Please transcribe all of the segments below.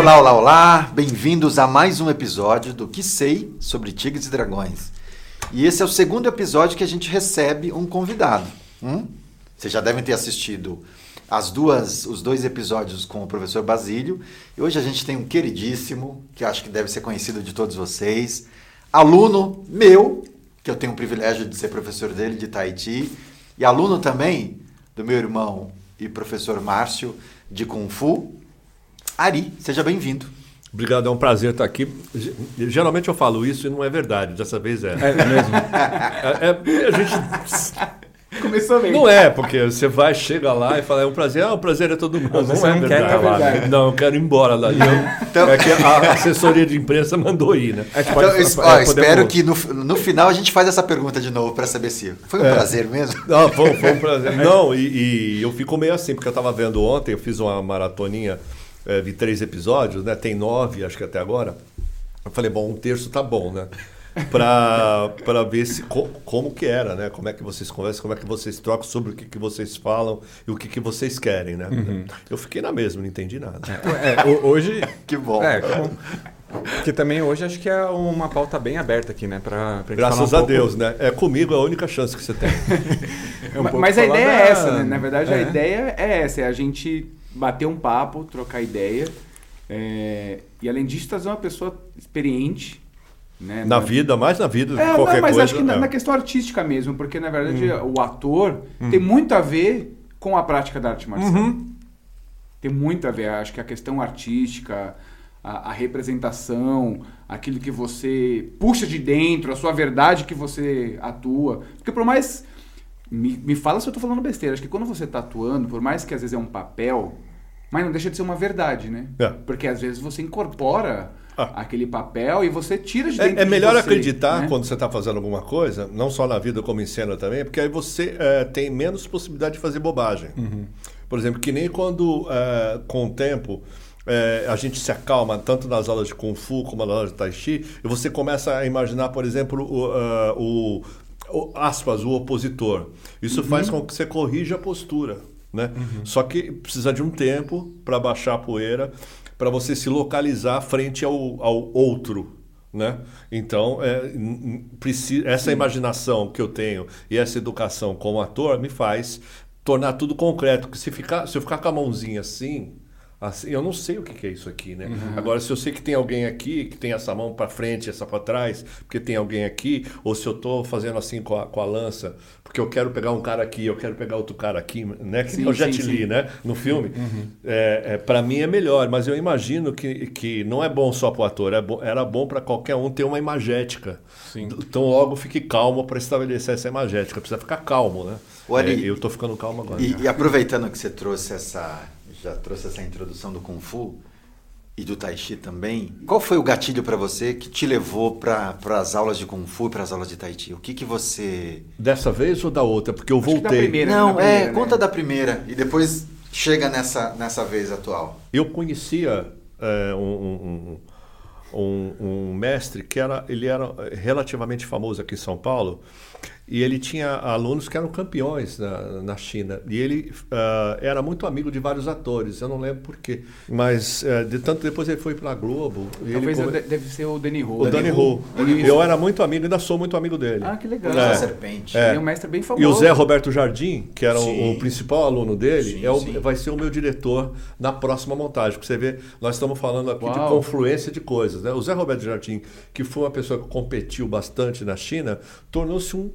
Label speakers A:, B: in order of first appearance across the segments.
A: Olá, olá, olá! Bem-vindos a mais um episódio do Que Sei sobre Tigres e Dragões. E esse é o segundo episódio que a gente recebe um convidado. Hum? Vocês já devem ter assistido as duas, os dois episódios com o professor Basílio. E hoje a gente tem um queridíssimo, que acho que deve ser conhecido de todos vocês, aluno meu, que eu tenho o privilégio de ser professor dele de Tahiti, e aluno também do meu irmão e professor Márcio de Kung Fu. Ari, seja bem-vindo.
B: Obrigado, é um prazer estar aqui. Geralmente eu falo isso e não é verdade, dessa vez é.
C: É mesmo.
B: É, é, a gente
C: Começou bem.
B: Não é, porque você vai, chega lá e fala, é um prazer, ah, o prazer é todo mundo. Não, é
C: não quer
B: verdade.
C: tá lá, né?
B: Não, eu quero ir embora dali. Eu-
A: Então-
B: É que a assessoria de imprensa mandou ir, né?
C: É
A: Então,
C: pode-
A: es-
C: é,
A: ó,
C: podemos-
A: espero que no, no final a gente faz essa pergunta de novo para saber se foi um
B: É.
A: prazer mesmo.
B: Não, foi, foi um prazer. Não, e, e eu fico meio assim, porque eu estava vendo ontem, eu fiz uma maratoninha de três episódios, né? Tem nove, acho que até agora. Eu falei, bom, um terço tá bom, né? Pra, pra ver se, co- como que era, né? Como é que vocês conversam, como é que vocês trocam sobre o que, que vocês falam e o que, que vocês querem, né? Eu fiquei na mesma, não entendi nada.
C: É, ho- hoje.
A: Que bom.
C: É, que bom. Que também hoje acho que é uma pauta bem aberta aqui, né? Pra, pra
B: Graças
C: falar
B: a
C: um pouco-
B: Deus, né? É comigo é a única chance que você tem.
C: é um pouco
D: Mas a ideia
C: da-
D: é essa, né? Na verdade, a
C: É.
D: ideia é essa, é a gente bater um papo, trocar ideia. é, E além disso, trazer uma pessoa experiente. Né?
B: Na vida, mais na vida
D: É,
B: qualquer
D: não, mas
B: coisa.
D: acho que na,
B: é. Hum.
D: na questão artística mesmo, porque na verdade o ator tem muito a ver com a prática da arte marcial.
B: Uhum.
D: Tem muito a ver, acho que a questão artística, a, a representação, aquilo que você puxa de dentro, a sua verdade que você atua. Porque por mais. Me, me fala se eu tô falando besteira. Acho que quando você tá atuando, por mais que às vezes é um papel, mas não deixa de ser uma verdade, né?
B: É.
D: Porque às vezes você incorpora
B: Ah.
D: aquele papel e você tira de dentro
B: É, é
D: de
B: melhor
D: você,
B: acreditar
D: né?
B: quando você está fazendo alguma coisa, não só na vida como em cena também, porque aí você é, tem menos possibilidade de fazer bobagem. Por exemplo, que nem quando, é, com o tempo, é, a gente se acalma, tanto nas aulas de Kung Fu como nas aulas de Tai Chi, e você começa a imaginar, por exemplo, o, ah, o- o- aspas, o opositor. Isso faz com que você corrija a postura. Né? Só que precisa de um tempo para baixar a poeira, para você se localizar frente ao, ao outro. Né? Então, é, essa imaginação que eu tenho e essa educação como ator me faz tornar tudo concreto. Porque se, ficar, se eu ficar com a mãozinha assim, assim eu não sei o que, que é isso aqui. Né? Agora, se eu sei que tem alguém aqui que tem essa mão para frente, essa para trás, porque tem alguém aqui, ou se eu estou fazendo assim com a, com a lança, porque eu quero pegar um cara aqui, eu quero pegar outro cara aqui, né? que
D: Sim,
B: o Jet
D: sim,
B: Li,
D: sim.
B: né? no filme, é, é, para mim é melhor, mas eu imagino que, que não é bom só para o ator, é bom- era bom para qualquer um ter uma imagética.
C: Sim.
B: Então logo fique calmo para estabelecer essa imagética, precisa ficar calmo, né?
A: O Ari-
B: É, eu estou ficando calmo agora.
A: E, e aproveitando que você trouxe essa, já trouxe essa introdução do Kung Fu e do Tai Chi também, qual foi o gatilho para você que te levou para as aulas de Kung Fu e para as aulas de Tai Chi? O que que você...
B: Dessa vez ou da outra? Porque eu
D: Acho que da
B: voltei.
D: primeira.
A: Não,
D: na
A: é,
D: primeira,
A: conta
D: né?
A: da primeira e depois chega nessa, nessa vez atual.
B: Eu conhecia é, um, um- um- um mestre que era, ele era relativamente famoso aqui em São Paulo e ele tinha alunos que eram campeões na, na China e ele ah, era muito amigo de vários atores. Eu não lembro por quê, mas eh, de tanto depois ele foi para a Globo. e
D: Talvez
B: come-
D: deve ser o Danny Ho.
B: o Danny Ho.
D: Isso.
B: Eu era muito amigo, ainda sou muito amigo dele.
D: Ah, que legal.
B: É.
A: serpente.
B: É.
D: Ele é um mestre bem famoso.
B: E o Zé Roberto Jardim, que era o- o, principal aluno dele,
A: Sim,
B: é o- vai ser o meu diretor na próxima montagem. Porque você vê, nós estamos falando aqui de
D: Uau.
B: confluência de coisas. Né? O Zé Roberto Jardim, que foi uma pessoa que competiu bastante na China, tornou-se um.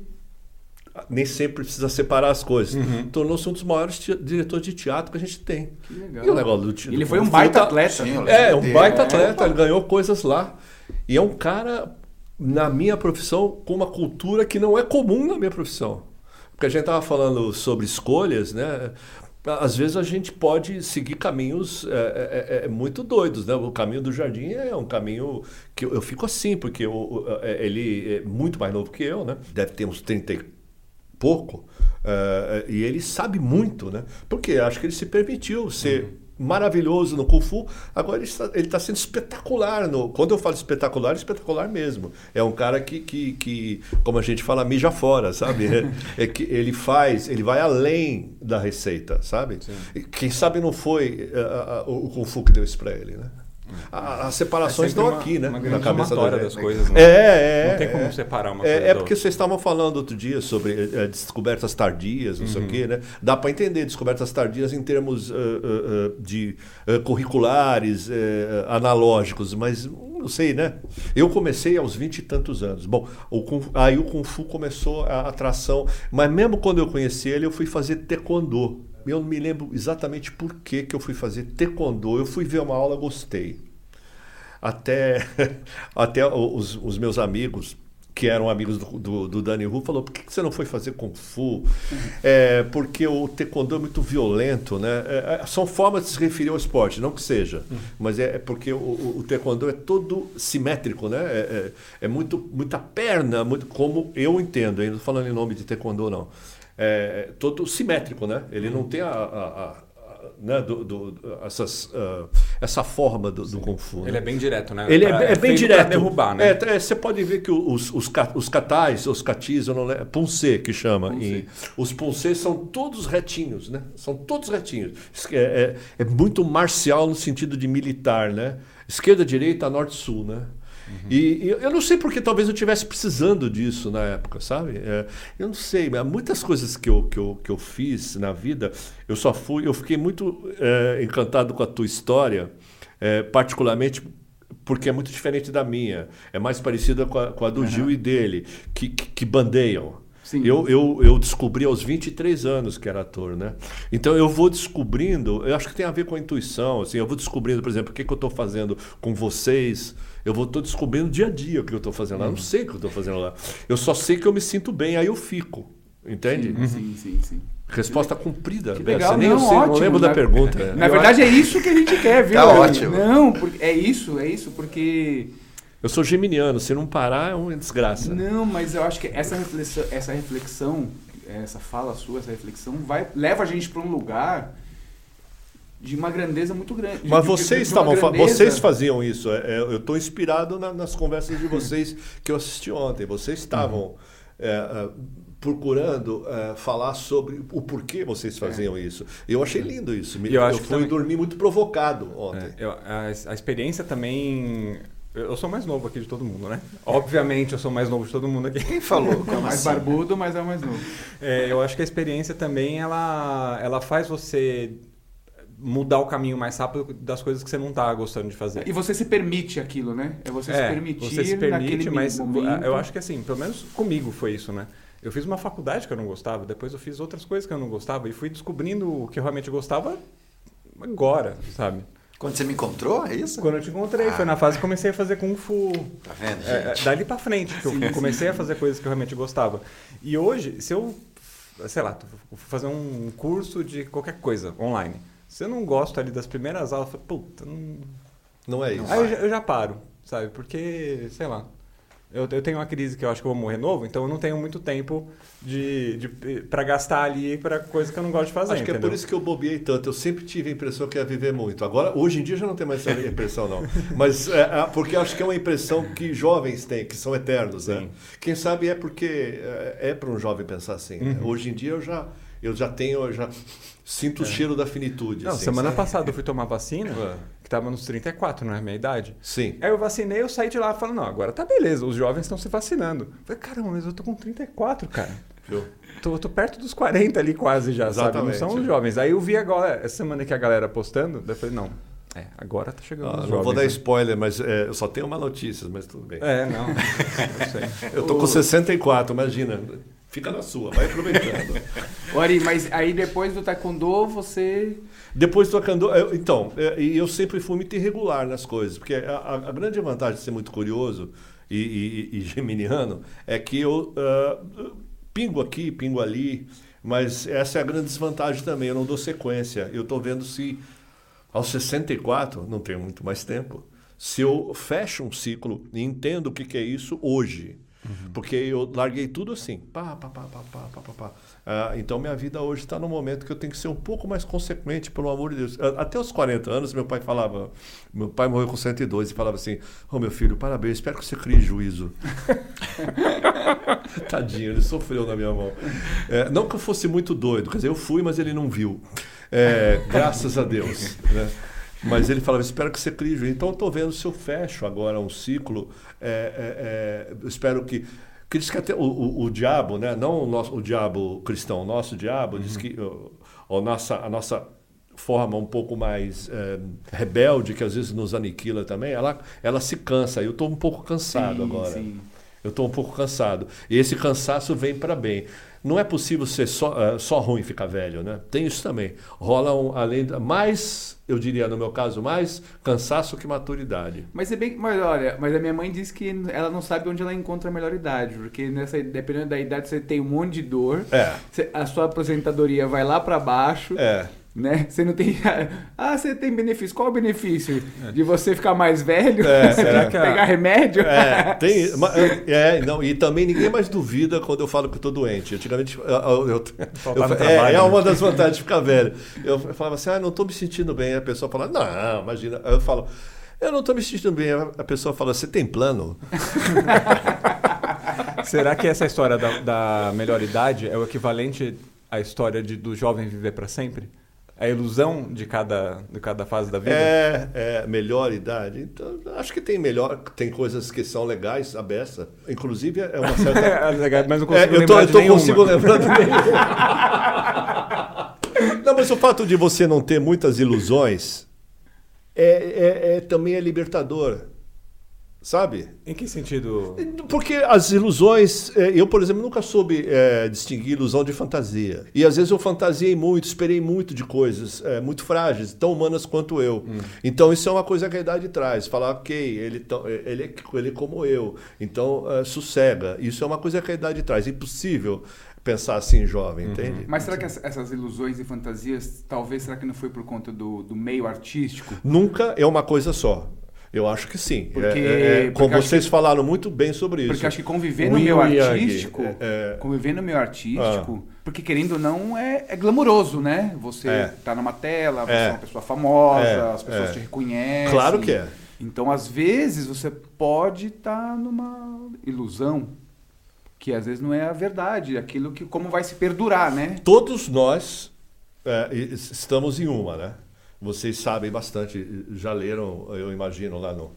B: Nem sempre precisa separar as coisas.
D: Uhum.
B: Tornou-se um dos maiores diretores de teatro que a gente tem.
D: Que legal.
B: E o negócio do te-
D: Ele
B: do
D: foi um baita atleta.
A: Sim, eu
B: é, um
A: dele.
B: baita
A: É,
B: atleta,
A: opa.
B: ele ganhou coisas lá. E é um cara, na minha profissão, com uma cultura que não é comum na minha profissão. Porque a gente estava falando sobre escolhas, né? Às vezes a gente pode seguir caminhos é, é, é, muito doidos, né? O caminho do jardim é um caminho que eu, eu fico assim, porque eu- é, ele é muito mais novo que eu, né? Deve ter uns 30 e pouco. eh, e ele sabe muito, né? Porque acho que ele se permitiu ser maravilhoso no Kung Fu. Agora ele está, ele está sendo espetacular. No, quando eu falo espetacular, é espetacular mesmo. É um cara que, que, que como a gente fala, mija fora, sabe? É, é que ele faz, ele vai além da receita, sabe? E Quem sabe não foi a- a- o Kung Fu que deu isso para ele, né? A- As separações
C: É
B: estão
C: uma-
B: aqui, né?
C: Uma
B: na cabeça da
C: das coisas, né?
B: É, é.
C: Não tem como
B: é.
C: separar uma coisa
B: É, é
C: da
B: porque
C: outra.
B: vocês estavam falando outro dia sobre eh, descobertas tardias, não sei
C: Uhum.
B: o quê, né? Dá para entender descobertas tardias em termos eh, eh, de eh, curriculares, analógicos, mas não sei, né? Eu comecei aos vinte e tantos anos. Bom, o Kung- aí o Kung Fu começou a atração, mas mesmo quando eu conheci ele, eu fui fazer taekwondo. Eu não me lembro exatamente por que, que eu fui fazer taekwondo. Eu fui ver uma aula, gostei até, até os, os meus amigos, que eram amigos do, do, do Dani Hu, falou, por que que você não foi fazer Kung Fu? É, porque o taekwondo é muito violento, né? É, é, são formas de se referir ao esporte, não que seja, mas é, é porque o, o, taekwondo é todo simétrico, né? É, é, é muito, muita perna, muito, como eu entendo, ainda falando em nome de taekwondo não. É todo simétrico, né? Ele não tem a, a- a- né, do, do- essas, ah, essa forma do, do Kung Fu. né?
C: Ele é bem direto, né?
B: Ele é,
C: Pra-
B: é bem
C: feito
B: direto.
C: Derrubar, né?
B: É, é, você pode ver que os, os, os catais, os catis, eu não lembro, punce que chama. em- os punce são todos retinhos, né? São todos retinhos. É, é, é muito marcial no sentido de militar, né? Esquerda, direita, norte, sul, né? E, e eu não sei porque talvez eu estivesse precisando disso na época, sabe? É, eu não sei, mas muitas coisas que eu, que, eu, que eu fiz na vida, eu só fui, eu fiquei muito é, encantado com a tua história, é, particularmente porque é muito diferente da minha. É mais parecida com a, com a do Gil e dele, que, que, que bandeiam.
D: Sim.
B: Eu, eu, eu descobri aos 23 anos que era ator, né? Então eu vou descobrindo, eu acho que tem a ver com a intuição, assim, eu vou descobrindo, por exemplo, o que, que eu estou fazendo com vocês, eu vou tô descobrindo dia a dia o que eu estou fazendo lá, eu não sei o que eu estou fazendo lá. Eu só sei que eu me sinto bem, aí eu fico, entende?
D: Sim, sim, sim.
B: Resposta cumprida.
D: Que legal,
B: Você nem
D: não,
B: eu sei, não
D: ótimo,
B: lembro da
D: na-
B: pergunta.
D: Na verdade é isso que a gente quer, viu?
A: Tá ótimo.
D: Não, é isso, é isso, porque
B: Eu sou geminiano, se não parar é uma desgraça.
D: Não, mas eu acho que essa reflexão, essa reflexão, essa fala sua, essa reflexão, vai, leva a gente para um lugar de uma grandeza muito grande. de-
B: Mas
D: de-
B: vocês
D: de uma
B: estavam,
D: grandeza-
B: vocês faziam isso. É, é, eu estou inspirado na- nas conversas de vocês que eu assisti ontem. Vocês estavam é, é, procurando é, falar sobre o porquê vocês faziam isso. Eu achei lindo isso. Me-
C: eu
B: eu
C: acho que
B: fui
C: também-
B: dormir muito provocado ontem.
C: É, eu- a, a experiência também. Eu sou mais novo aqui de todo mundo, né? Obviamente eu sou mais novo de todo mundo aqui.
A: Quem falou?
D: É
A: Como
D: mais
A: assim?
D: barbudo, mas é o mais novo.
C: É, eu acho que a experiência também ela, ela faz você mudar o caminho mais rápido das coisas que você não está gostando de fazer.
D: E você se permite aquilo, né? É você se
C: É,
D: permitir
C: você se permite,
D: naquele
C: mas
D: momento.
C: eu acho que assim, pelo menos comigo foi isso, né? Eu fiz uma faculdade que eu não gostava, depois eu fiz outras coisas que eu não gostava e fui descobrindo o que eu realmente gostava agora, sabe?
A: Quando você me encontrou, é isso?
C: Quando eu te encontrei, foi na fase que comecei a fazer Kung Fu.
A: Tá vendo, gente?
C: É, é, dali pra frente, que eu
D: Sim,
C: comecei
D: sim.
C: a fazer coisas que eu realmente gostava. E hoje, se eu, sei lá, for fazer um curso de qualquer coisa online, se eu não gosto ali das primeiras aulas, eu falo, puta, não...
B: Não é isso.
C: aí eu já, eu já paro, sabe? Porque, sei lá, eu, eu tenho uma crise que eu acho que eu vou morrer novo, então eu não tenho muito tempo de, de, pra gastar ali pra coisa que eu não gosto de fazer,
B: Acho que é
C: entendeu?
B: por isso que eu bobeei tanto. Eu sempre tive a impressão que ia viver muito. Agora, hoje em dia já não tem mais essa impressão, não. Mas é, é, porque acho que é uma impressão que jovens têm, que são eternos, né? Quem sabe é porque é, é para um jovem pensar assim. né?
C: Uhum.
B: Hoje em dia eu já, eu já tenho, eu já sinto o cheiro da finitude.
C: Não,
B: assim,
C: semana
B: sabe?
C: passada eu fui tomar vacina,
B: É.
C: que tava nos 34, não é a minha idade.
B: Sim.
C: Aí eu vacinei, eu saí de lá falando, não, agora tá beleza, os jovens estão se vacinando. Eu falei, caramba, mas eu tô com 34, cara. Tô, tô perto dos 40 ali quase já, sabe? Não
B: Exatamente.
C: são os jovens. Aí eu vi agora, essa semana que a galera postando, daí eu falei, não, é, agora tá chegando
B: Ah, não
C: jovens.
B: vou dar
C: né?
B: spoiler, mas é, eu só tenho uma notícia, mas tudo bem.
C: É, não, eu sei.
B: Eu tô com 64, imagina. Fica na sua, vai aproveitando.
D: Ori, mas aí depois do taekwondo você...
B: Depois do eu- então, é, e eu sempre fui muito irregular nas coisas, porque a, a- grande vantagem de ser muito curioso e, e- e geminiano é que eu ah, pingo aqui, pingo ali, mas essa é a grande desvantagem também, eu não dou sequência. Eu estou vendo se aos 64, não tenho muito mais tempo, se eu fecho um ciclo e entendo o que, que é isso hoje. Porque eu larguei tudo assim. Pá, pá, pá, pá, pá, pá, pá, pá. Ah, então minha vida hoje está no momento que eu tenho que ser um pouco mais consequente, pelo amor de Deus. Ah, Até os 40 anos, meu pai falava. Meu pai morreu com 102 e falava assim: Ô meu filho, parabéns, espero que você crie juízo. Tadinho, ele sofreu na minha mão. É, não que eu fosse muito doido, quer dizer, eu fui, mas ele não viu. É, graças a Deus. Né? Mas ele falava, espero que você crie juízo. Então eu estou vendo se eu fecho agora um ciclo. é, é, é, espero que. Que diz que até o, o, o diabo, né? não o, nosso, o diabo cristão, o nosso diabo, diz que o, o nossa, a nossa forma um pouco mais é, rebelde, que às vezes nos aniquila também, ela, ela se cansa. Eu estou um pouco cansado
D: Sim,
B: agora.
D: sim.
B: Eu estou um pouco cansado. E esse cansaço vem para bem. Não é possível ser só, eh, só ruim ficar velho, né? Tem isso também. Rola um, além mais, eu diria no meu caso, mais cansaço que maturidade.
D: Mas é bem. Mas olha, mas a minha mãe disse que ela não sabe onde ela encontra a melhor idade. Porque nessa, dependendo da idade, você tem um monte de dor.
B: É.
D: Você- a sua aposentadoria vai lá pra baixo.
B: É.
D: Né? Você não tem. Ah, você tem benefício. Qual o benefício? De você ficar mais velho?
B: É,
C: será que
D: Pegar remédio?
B: É, tem, ma- é, não, e também ninguém mais duvida quando eu falo que eu estou doente. Antigamente, eu, eu- eu-
C: no
B: é, é
C: né?
B: uma das vantagens de ficar velho. Eu falava assim, ah, não estou me sentindo bem. Aí a pessoa fala, não, imagina. Aí eu falo, eu não estou me sentindo bem. A pessoa fala, você tem plano?
C: Será que essa história da, da melhor idade é o equivalente à história de, do jovem viver para sempre? A ilusão de cada, de cada fase da vida?
B: É, é, melhor idade. Então, acho que tem melhor, tem coisas que são legais, a beça. Inclusive, é uma certa.
C: É, legal, mas não
B: É,
C: consigo
B: eu tô,
C: lembrar
B: eu tô consigo lembrar de nenhuma. Não, mas o fato de você não ter muitas ilusões é, é- é- também é libertador. Sabe?
C: Em que sentido?
B: Porque as ilusões, é, eu, por exemplo, nunca soube é, distinguir ilusão de fantasia. E às vezes eu fantasiei muito, esperei muito de coisas é, muito frágeis, tão humanas quanto eu. Então isso é uma coisa que a idade traz. Falar, ok, ele, tão- ele, é, ele é como eu, então é, sossega. Isso é uma coisa que a idade traz. É impossível pensar assim jovem, entende?
D: Mas será que ess- essas ilusões e fantasias, talvez, será que não foi por conta do, do meio artístico?
B: Nunca é uma coisa só. Eu acho que sim.
D: Porque-
B: É, é, é,
D: porque
B: como vocês falaram muito bem sobre isso.
D: Porque acho que conviver
B: O
D: no
B: yin
D: meio artístico,
B: é, é.
D: conviver no meio artístico, porque querendo ou não é, é glamuroso, né? Você
B: É.
D: tá numa tela, você
B: É.
D: é uma pessoa famosa,
B: É,
D: as pessoas
B: é.
D: te reconhecem.
B: Claro que é.
D: Então, às vezes, você pode estar numa ilusão que às vezes não é a verdade, aquilo que como vai se perdurar, né?
B: Todos nós é, estamos em uma, né? Vocês sabem bastante, já leram, eu imagino, lá no,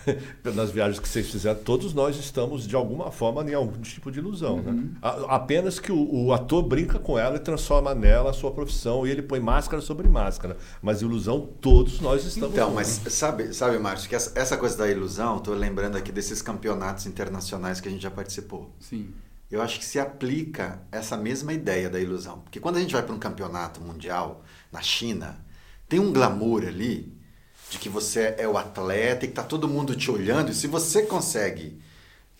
B: nas viagens que vocês fizeram, todos nós estamos, de alguma forma, em algum tipo de ilusão. Né? A- Apenas que o, o ator brinca com ela e transforma nela a sua profissão, e ele põe máscara sobre máscara. Mas ilusão, todos nós estamos
A: Então, mas sabe, sabe, Márcio, que essa, essa coisa da ilusão, estou lembrando aqui desses campeonatos internacionais que a gente já participou.
D: Sim.
A: Eu acho que se aplica essa mesma ideia da ilusão. Porque quando a gente vai para um campeonato mundial na China, tem um glamour ali de que você é o atleta e que tá todo mundo te olhando. E se você consegue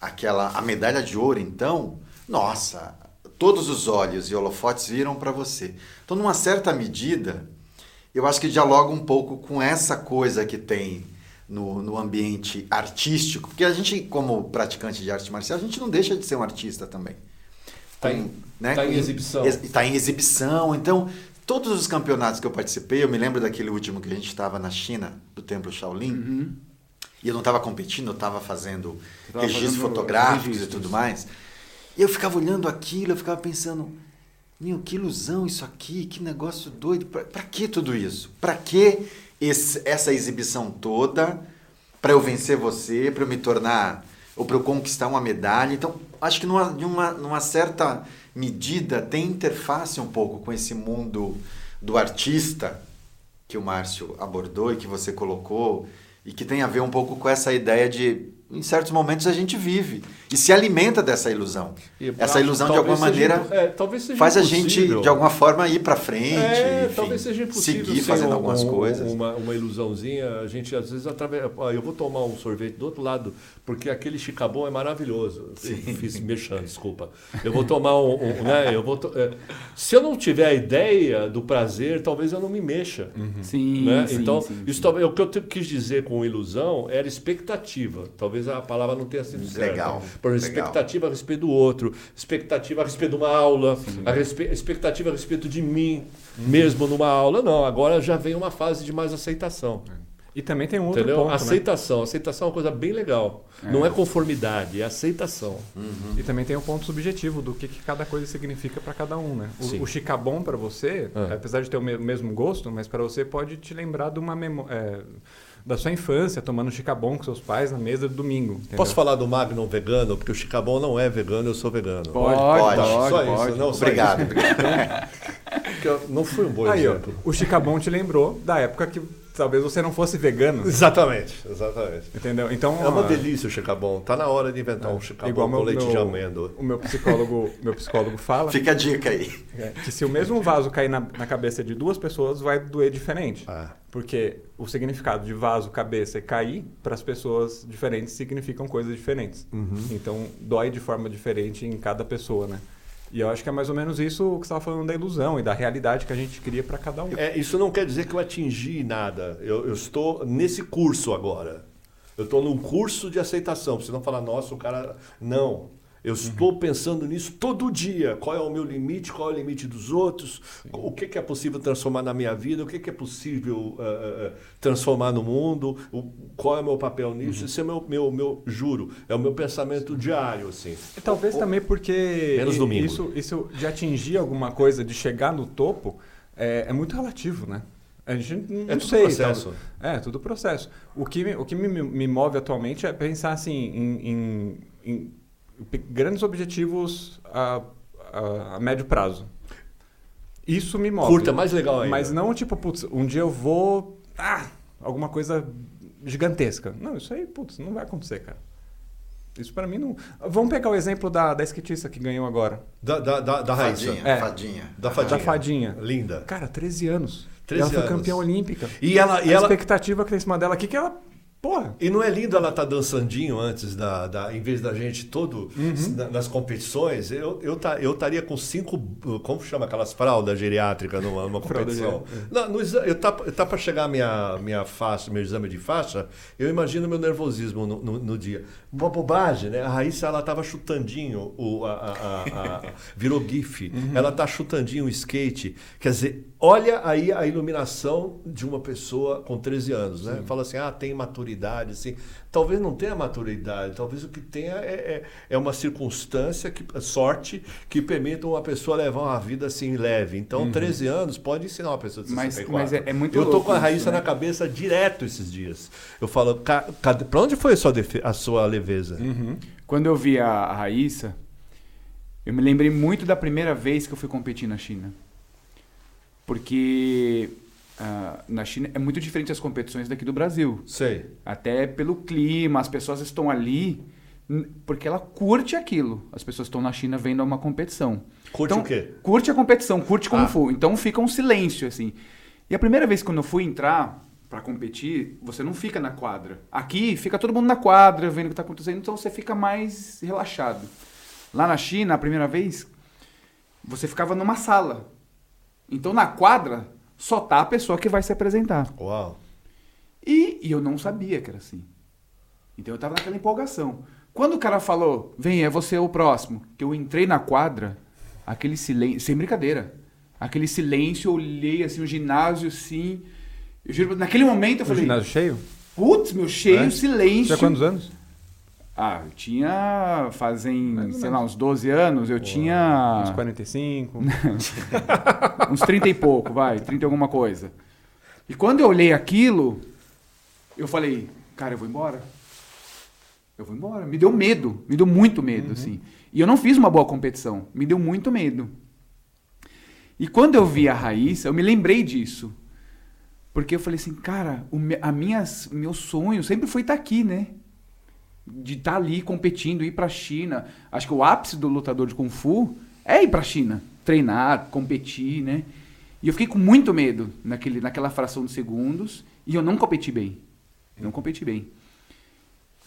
A: aquela a medalha de ouro, então, nossa, todos os olhos e holofotes viram para você. Então, numa certa medida, eu acho que dialoga um pouco com essa coisa que tem no, no ambiente artístico, porque a gente, como praticante de arte marcial, a gente não deixa de ser um artista também.
B: Tá
A: Com-
B: em-
A: né,
B: tá em exibição.
A: ex- Tá em exibição. Então, todos os campeonatos que eu participei, eu me lembro daquele último que a gente estava na China, do Templo Shaolin,
D: Uhum.
A: e eu não estava competindo, eu estava fazendo
D: tava
A: registros
D: fazendo
A: fotográficos e
D: registros.
A: tudo mais. E eu ficava olhando aquilo, eu ficava pensando, meu, que ilusão isso aqui, que negócio doido. Pra, pra que tudo isso? Pra que esse- essa exibição toda? Pra eu vencer você, pra eu me tornar, ou pra eu conquistar uma medalha? Então, acho que numa, numa, numa certa medida tem interface um pouco com esse mundo do artista que o Márcio abordou e que você colocou, e que tem a ver um pouco com essa ideia de, em certos momentos, a gente vive e se alimenta dessa ilusão.
B: E
A: Essa ilusão, de alguma
B: seja
A: maneira,
B: é, talvez seja
A: faz a gente, de alguma forma, ir para frente,
B: É,
A: enfim,
B: talvez seja impossível
A: seguir fazendo
B: um-
A: algumas
B: um-
A: coisas.
B: Uma, uma ilusãozinha, a gente às vezes através. ó, Eu vou tomar um sorvete do outro lado, porque aquele chicabon é maravilhoso. Eu Fiz mexendo, desculpa. Eu vou tomar um. um, né, eu vou to- é, se eu não tiver a ideia do prazer, talvez eu não me mexa.
D: Sim,
B: né?
D: sim,
B: então,
D: sim,
B: isso
D: sim.
B: talvez, o que eu quis dizer com ilusão era expectativa. Talvez a palavra não tenha sido certa.
A: Legal,
B: Por exemplo,
A: legal.
B: expectativa a respeito do outro, expectativa a respeito de uma aula, a respe- expectativa a respeito de mim mesmo numa aula. Não, agora já vem uma fase de mais aceitação.
C: E também tem um outro
B: Entendeu?
C: ponto, né?
B: aceitação. Aceitação é uma coisa bem legal. Não é conformidade, é aceitação.
C: E também tem o ponto subjetivo do que, que cada coisa significa para cada um, né?
B: Sim.
C: O, o chicabon para você,
B: Ah.
C: apesar de ter o me- mesmo gosto, mas para você pode te lembrar de uma memó- é, da sua infância, tomando chicabon com seus pais na mesa de domingo. entendeu?
B: Posso falar do Magnum vegano? Porque o Chicabon não é vegano, eu sou vegano.
D: Pode,
A: Pode,
D: pode,
B: só
D: pode.
B: isso, não, só
A: Obrigado.
B: isso.
A: obrigado.
B: Não foi um bom
C: Aí, ó,
B: exemplo.
C: o chicabon te lembrou da época que talvez você não fosse vegano,
B: Exatamente, exatamente.
C: entendeu? Então,
B: É uma
C: ó,
B: delícia o Chicabon. Tá na hora de inventar um Chicabon
C: igual
B: com
C: meu,
B: leite
C: meu-
B: de amêndoa.
C: o meu psicólogo, meu psicólogo fala
A: Fica a dica aí.
C: é, que se o mesmo vaso cair na, na cabeça de duas pessoas, vai doer diferente.
B: Ah,
C: Porque o significado de vaso, cabeça e cair, para as pessoas diferentes, significam coisas diferentes.
B: Uhum.
C: Então, dói de forma diferente em cada pessoa, né? E eu acho que é mais ou menos isso que você estava falando da ilusão e da realidade que a gente cria para cada um.
B: É, isso não quer dizer que eu atingi nada. Eu, eu estou nesse curso agora. Eu estou num curso de aceitação. Você não falar, nossa, o cara. Não. Eu estou pensando nisso todo dia. Qual é o meu limite? Qual é o limite dos outros? O que, que é possível transformar na minha vida? O que, que é possível eh, transformar no mundo? O- qual é o meu papel nisso? Esse é o meu, meu, meu, juro, é o meu pensamento diário, assim.
C: E talvez também porque
B: Menos domingo.
C: Isso, isso de atingir alguma coisa, de chegar no topo, é, é muito relativo, né? A gente não
B: É tudo
C: sei.
B: processo.
C: tal- É, tudo processo. O que, me, o que me, me move atualmente é pensar assim em, em- em grandes objetivos a, a- a médio prazo. Isso me move.
B: Curta, mais legal ainda.
C: Mas não tipo, putz, um dia eu vou. Ah, alguma coisa gigantesca. Não, isso aí, putz, não vai acontecer, cara. Isso pra mim não. Vamos pegar o exemplo da, da skatista que ganhou agora.
B: Da, da, da, da Raíssa.
A: Fadinha,
C: É.
A: fadinha.
B: Da fadinha.
C: Da fadinha.
B: Linda.
C: Cara, 13 anos.
B: 13
C: ela foi
B: anos.
C: campeã olímpica.
B: E ela, e
C: a
B: ela,
C: expectativa que tem em cima dela aqui que ela. Porra.
B: E não é lindo ela estar dançandinho antes da, da. Em vez da gente todo
C: Uhum.
B: na- nas competições, eu eu ta- eu estaria com cinco. Como chama aquelas fraldas geriátricas numa, numa competição? Não, no eu tá, tá para chegar minha, minha faixa, meu exame de faixa, eu imagino meu nervosismo no, no, no dia. Uma bobagem, né? A Raíssa ela tava chutandinho, o, a, a- a- a- virou GIF.
C: Uhum.
B: Ela tá chutandinho o skate. Quer dizer, olha aí a iluminação de uma pessoa com 13 anos, né? Fala assim, ah, tem maturidade, assim. Talvez não tenha maturidade, talvez o que tenha é, é, é uma circunstância, que, sorte, que permita uma pessoa levar uma vida assim leve. Então, 13 anos pode ensinar uma pessoa de
D: Mas-
B: 64.
D: mas é- é muito
B: Eu tô com a
D: isso,
B: Raíssa
D: né?
B: na cabeça direto esses dias. Eu falo, "Ca- cadê, pra onde foi a sua, a sua leveza?
D: Quando eu vi a, a Raíssa, eu me lembrei muito da primeira vez que eu fui competir na China. Porque ah, na China é muito diferente as competições daqui do Brasil.
B: Sei.
D: Até pelo clima, as pessoas estão ali porque ela curte aquilo. As pessoas estão na China vendo uma competição.
B: Curte
D: Então,
B: o quê?
D: Curte a competição, curte como
B: Ah.
D: for. Então fica um silêncio, assim. E a primeira vez quando eu fui entrar pra competir, você não fica na quadra. Aqui fica todo mundo na quadra, vendo o que tá acontecendo, então você fica mais relaxado. Lá na China, a primeira vez, você ficava numa sala. Então na quadra só tá a pessoa que vai se apresentar.
B: Uau.
D: E, e eu não sabia que era assim. Então eu tava naquela empolgação. Quando o cara falou, vem, é você o próximo, que eu entrei na quadra, aquele silêncio, sem brincadeira, aquele silêncio, eu olhei assim, o ginásio assim. Eu juro, naquele momento eu
C: O
D: falei,
C: ginásio cheio?
D: putz, meu, cheio,
C: É?
D: silêncio.
C: Tinha quantos anos?
D: Ah, eu tinha, fazem, sei lá, uns 12 anos, eu
C: Uns
D: tinha
C: 45.
D: uns 30 e pouco, vai, 30 e alguma coisa. E quando eu olhei aquilo, eu falei, cara, eu vou embora. Eu vou embora. Me deu medo, me deu muito medo, assim. E eu não fiz uma boa competição, me deu muito medo. E quando eu vi a Raíssa, eu me lembrei disso. Porque eu falei assim, cara, o a minhas, meu sonho sempre foi estar aqui, né? De estar ali competindo, ir pra China. Acho que o ápice do lutador de Kung Fu é ir pra China. Treinar, competir, né? E eu fiquei com muito medo naquele, naquela fração de segundos. E eu não competi bem. Não competi bem.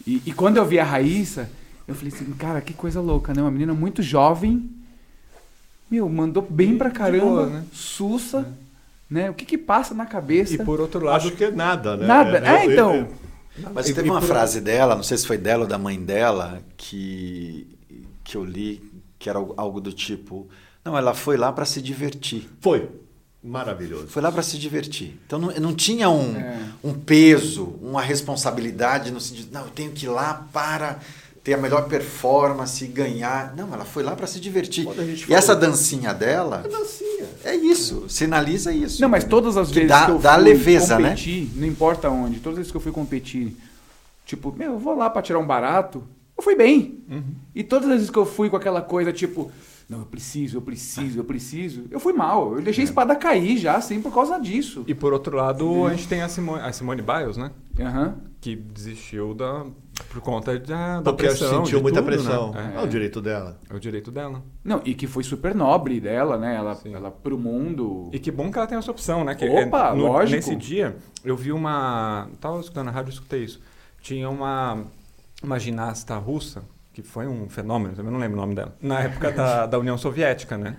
D: E, e quando eu vi a Raíssa, eu falei assim, cara, que coisa louca, né? Uma menina muito jovem. Meu, mandou bem pra caramba.
C: boa, né?
D: Sussa. Né? O que que passa na cabeça?
C: E por outro lado,
B: Acho que é nada, né?
D: Nada. É,
B: eu-
D: então.
B: eu-
A: Mas teve uma frase dela, não sei se foi dela ou da mãe dela, que, que eu li, que era algo- do tipo: Não, ela foi lá para se divertir.
B: Foi. maravilhoso.
A: Foi lá para se divertir. Então não, não tinha um,
D: É.
A: um peso, uma responsabilidade no sentido, não, eu tenho que ir lá para ter a melhor performance e ganhar. Não, ela foi lá para se divertir. E
B: falou-
A: essa dancinha dela
B: É dancinha.
A: É isso, sinaliza isso.
D: Não, mas todas as
A: Que
D: vezes
A: dá-
D: que eu
A: dá
D: fui
A: leveza, né?
D: competir, não importa onde, todas as vezes que eu fui competir, tipo, meu, eu vou lá pra tirar um barato, eu fui bem.
A: Uhum.
D: E todas as vezes que eu fui com aquela coisa, tipo, não, eu preciso, eu preciso, eu preciso, eu fui mal. Eu
A: É.
D: deixei a espada cair já, assim, por causa disso.
C: E por outro lado, a gente tem a Simone, a Simone Biles, né?
D: Aham.
C: Que desistiu da, por conta da, da
B: Porque
C: pressão.
B: sentiu
C: de
B: muita
C: tudo,
B: pressão.
C: Né?
B: É. o direito dela.
C: É, é o direito dela.
D: Não, e que foi super nobre dela, né? Ela,
C: Sim.
D: ela pro mundo.
C: E que bom que ela tem essa opção, né? Que
D: Opa,
C: é, no-
D: lógico.
C: Nesse dia, eu vi uma. Tava escutando na rádio, eu escutei isso. Tinha uma, uma ginasta russa, que foi um fenômeno, também não lembro o nome dela, na época da, da União Soviética, né?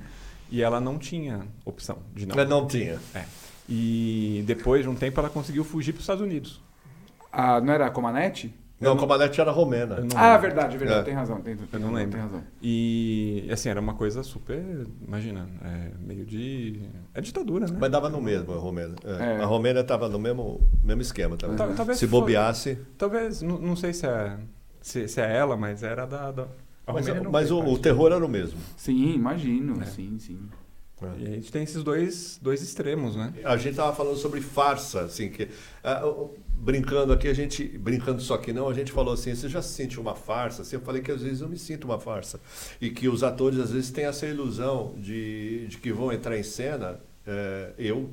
C: E ela não tinha opção de não.
B: Mas não tinha.
C: É. E depois de um tempo ela conseguiu fugir para os Estados Unidos.
D: Ah, não era a Comanete?
B: Não, a comandante era romena.
C: Não
D: Ah, verdade, verdade.
B: É.
D: Tem razão. Tem, tem
C: Eu não
D: razão,
C: lembro.
D: Tem razão.
C: E assim, era uma coisa super. Imagina, é, meio de. É ditadura, né?
B: Mas dava no mesmo, a romena. É.
D: É.
B: A romena estava no mesmo, mesmo esquema também.
C: Tal- talvez
B: Se
C: foi-
B: bobeasse.
C: Talvez, não, não sei se é, se, se é ela, mas era da. da
B: Mas,
C: Romênia não
B: mas o, o terror era o mesmo.
D: Sim, imagino.
C: É.
D: Sim, sim.
C: E a gente tem esses dois, dois extremos, né?
B: A gente estava falando sobre farsa, assim, que o- brincando aqui, a gente, brincando só que não, a gente falou assim, você já se sente uma farsa? Assim, eu falei que às vezes eu me sinto uma farsa. E que os atores às vezes têm essa ilusão de, de que vão entrar em cena, eh, eu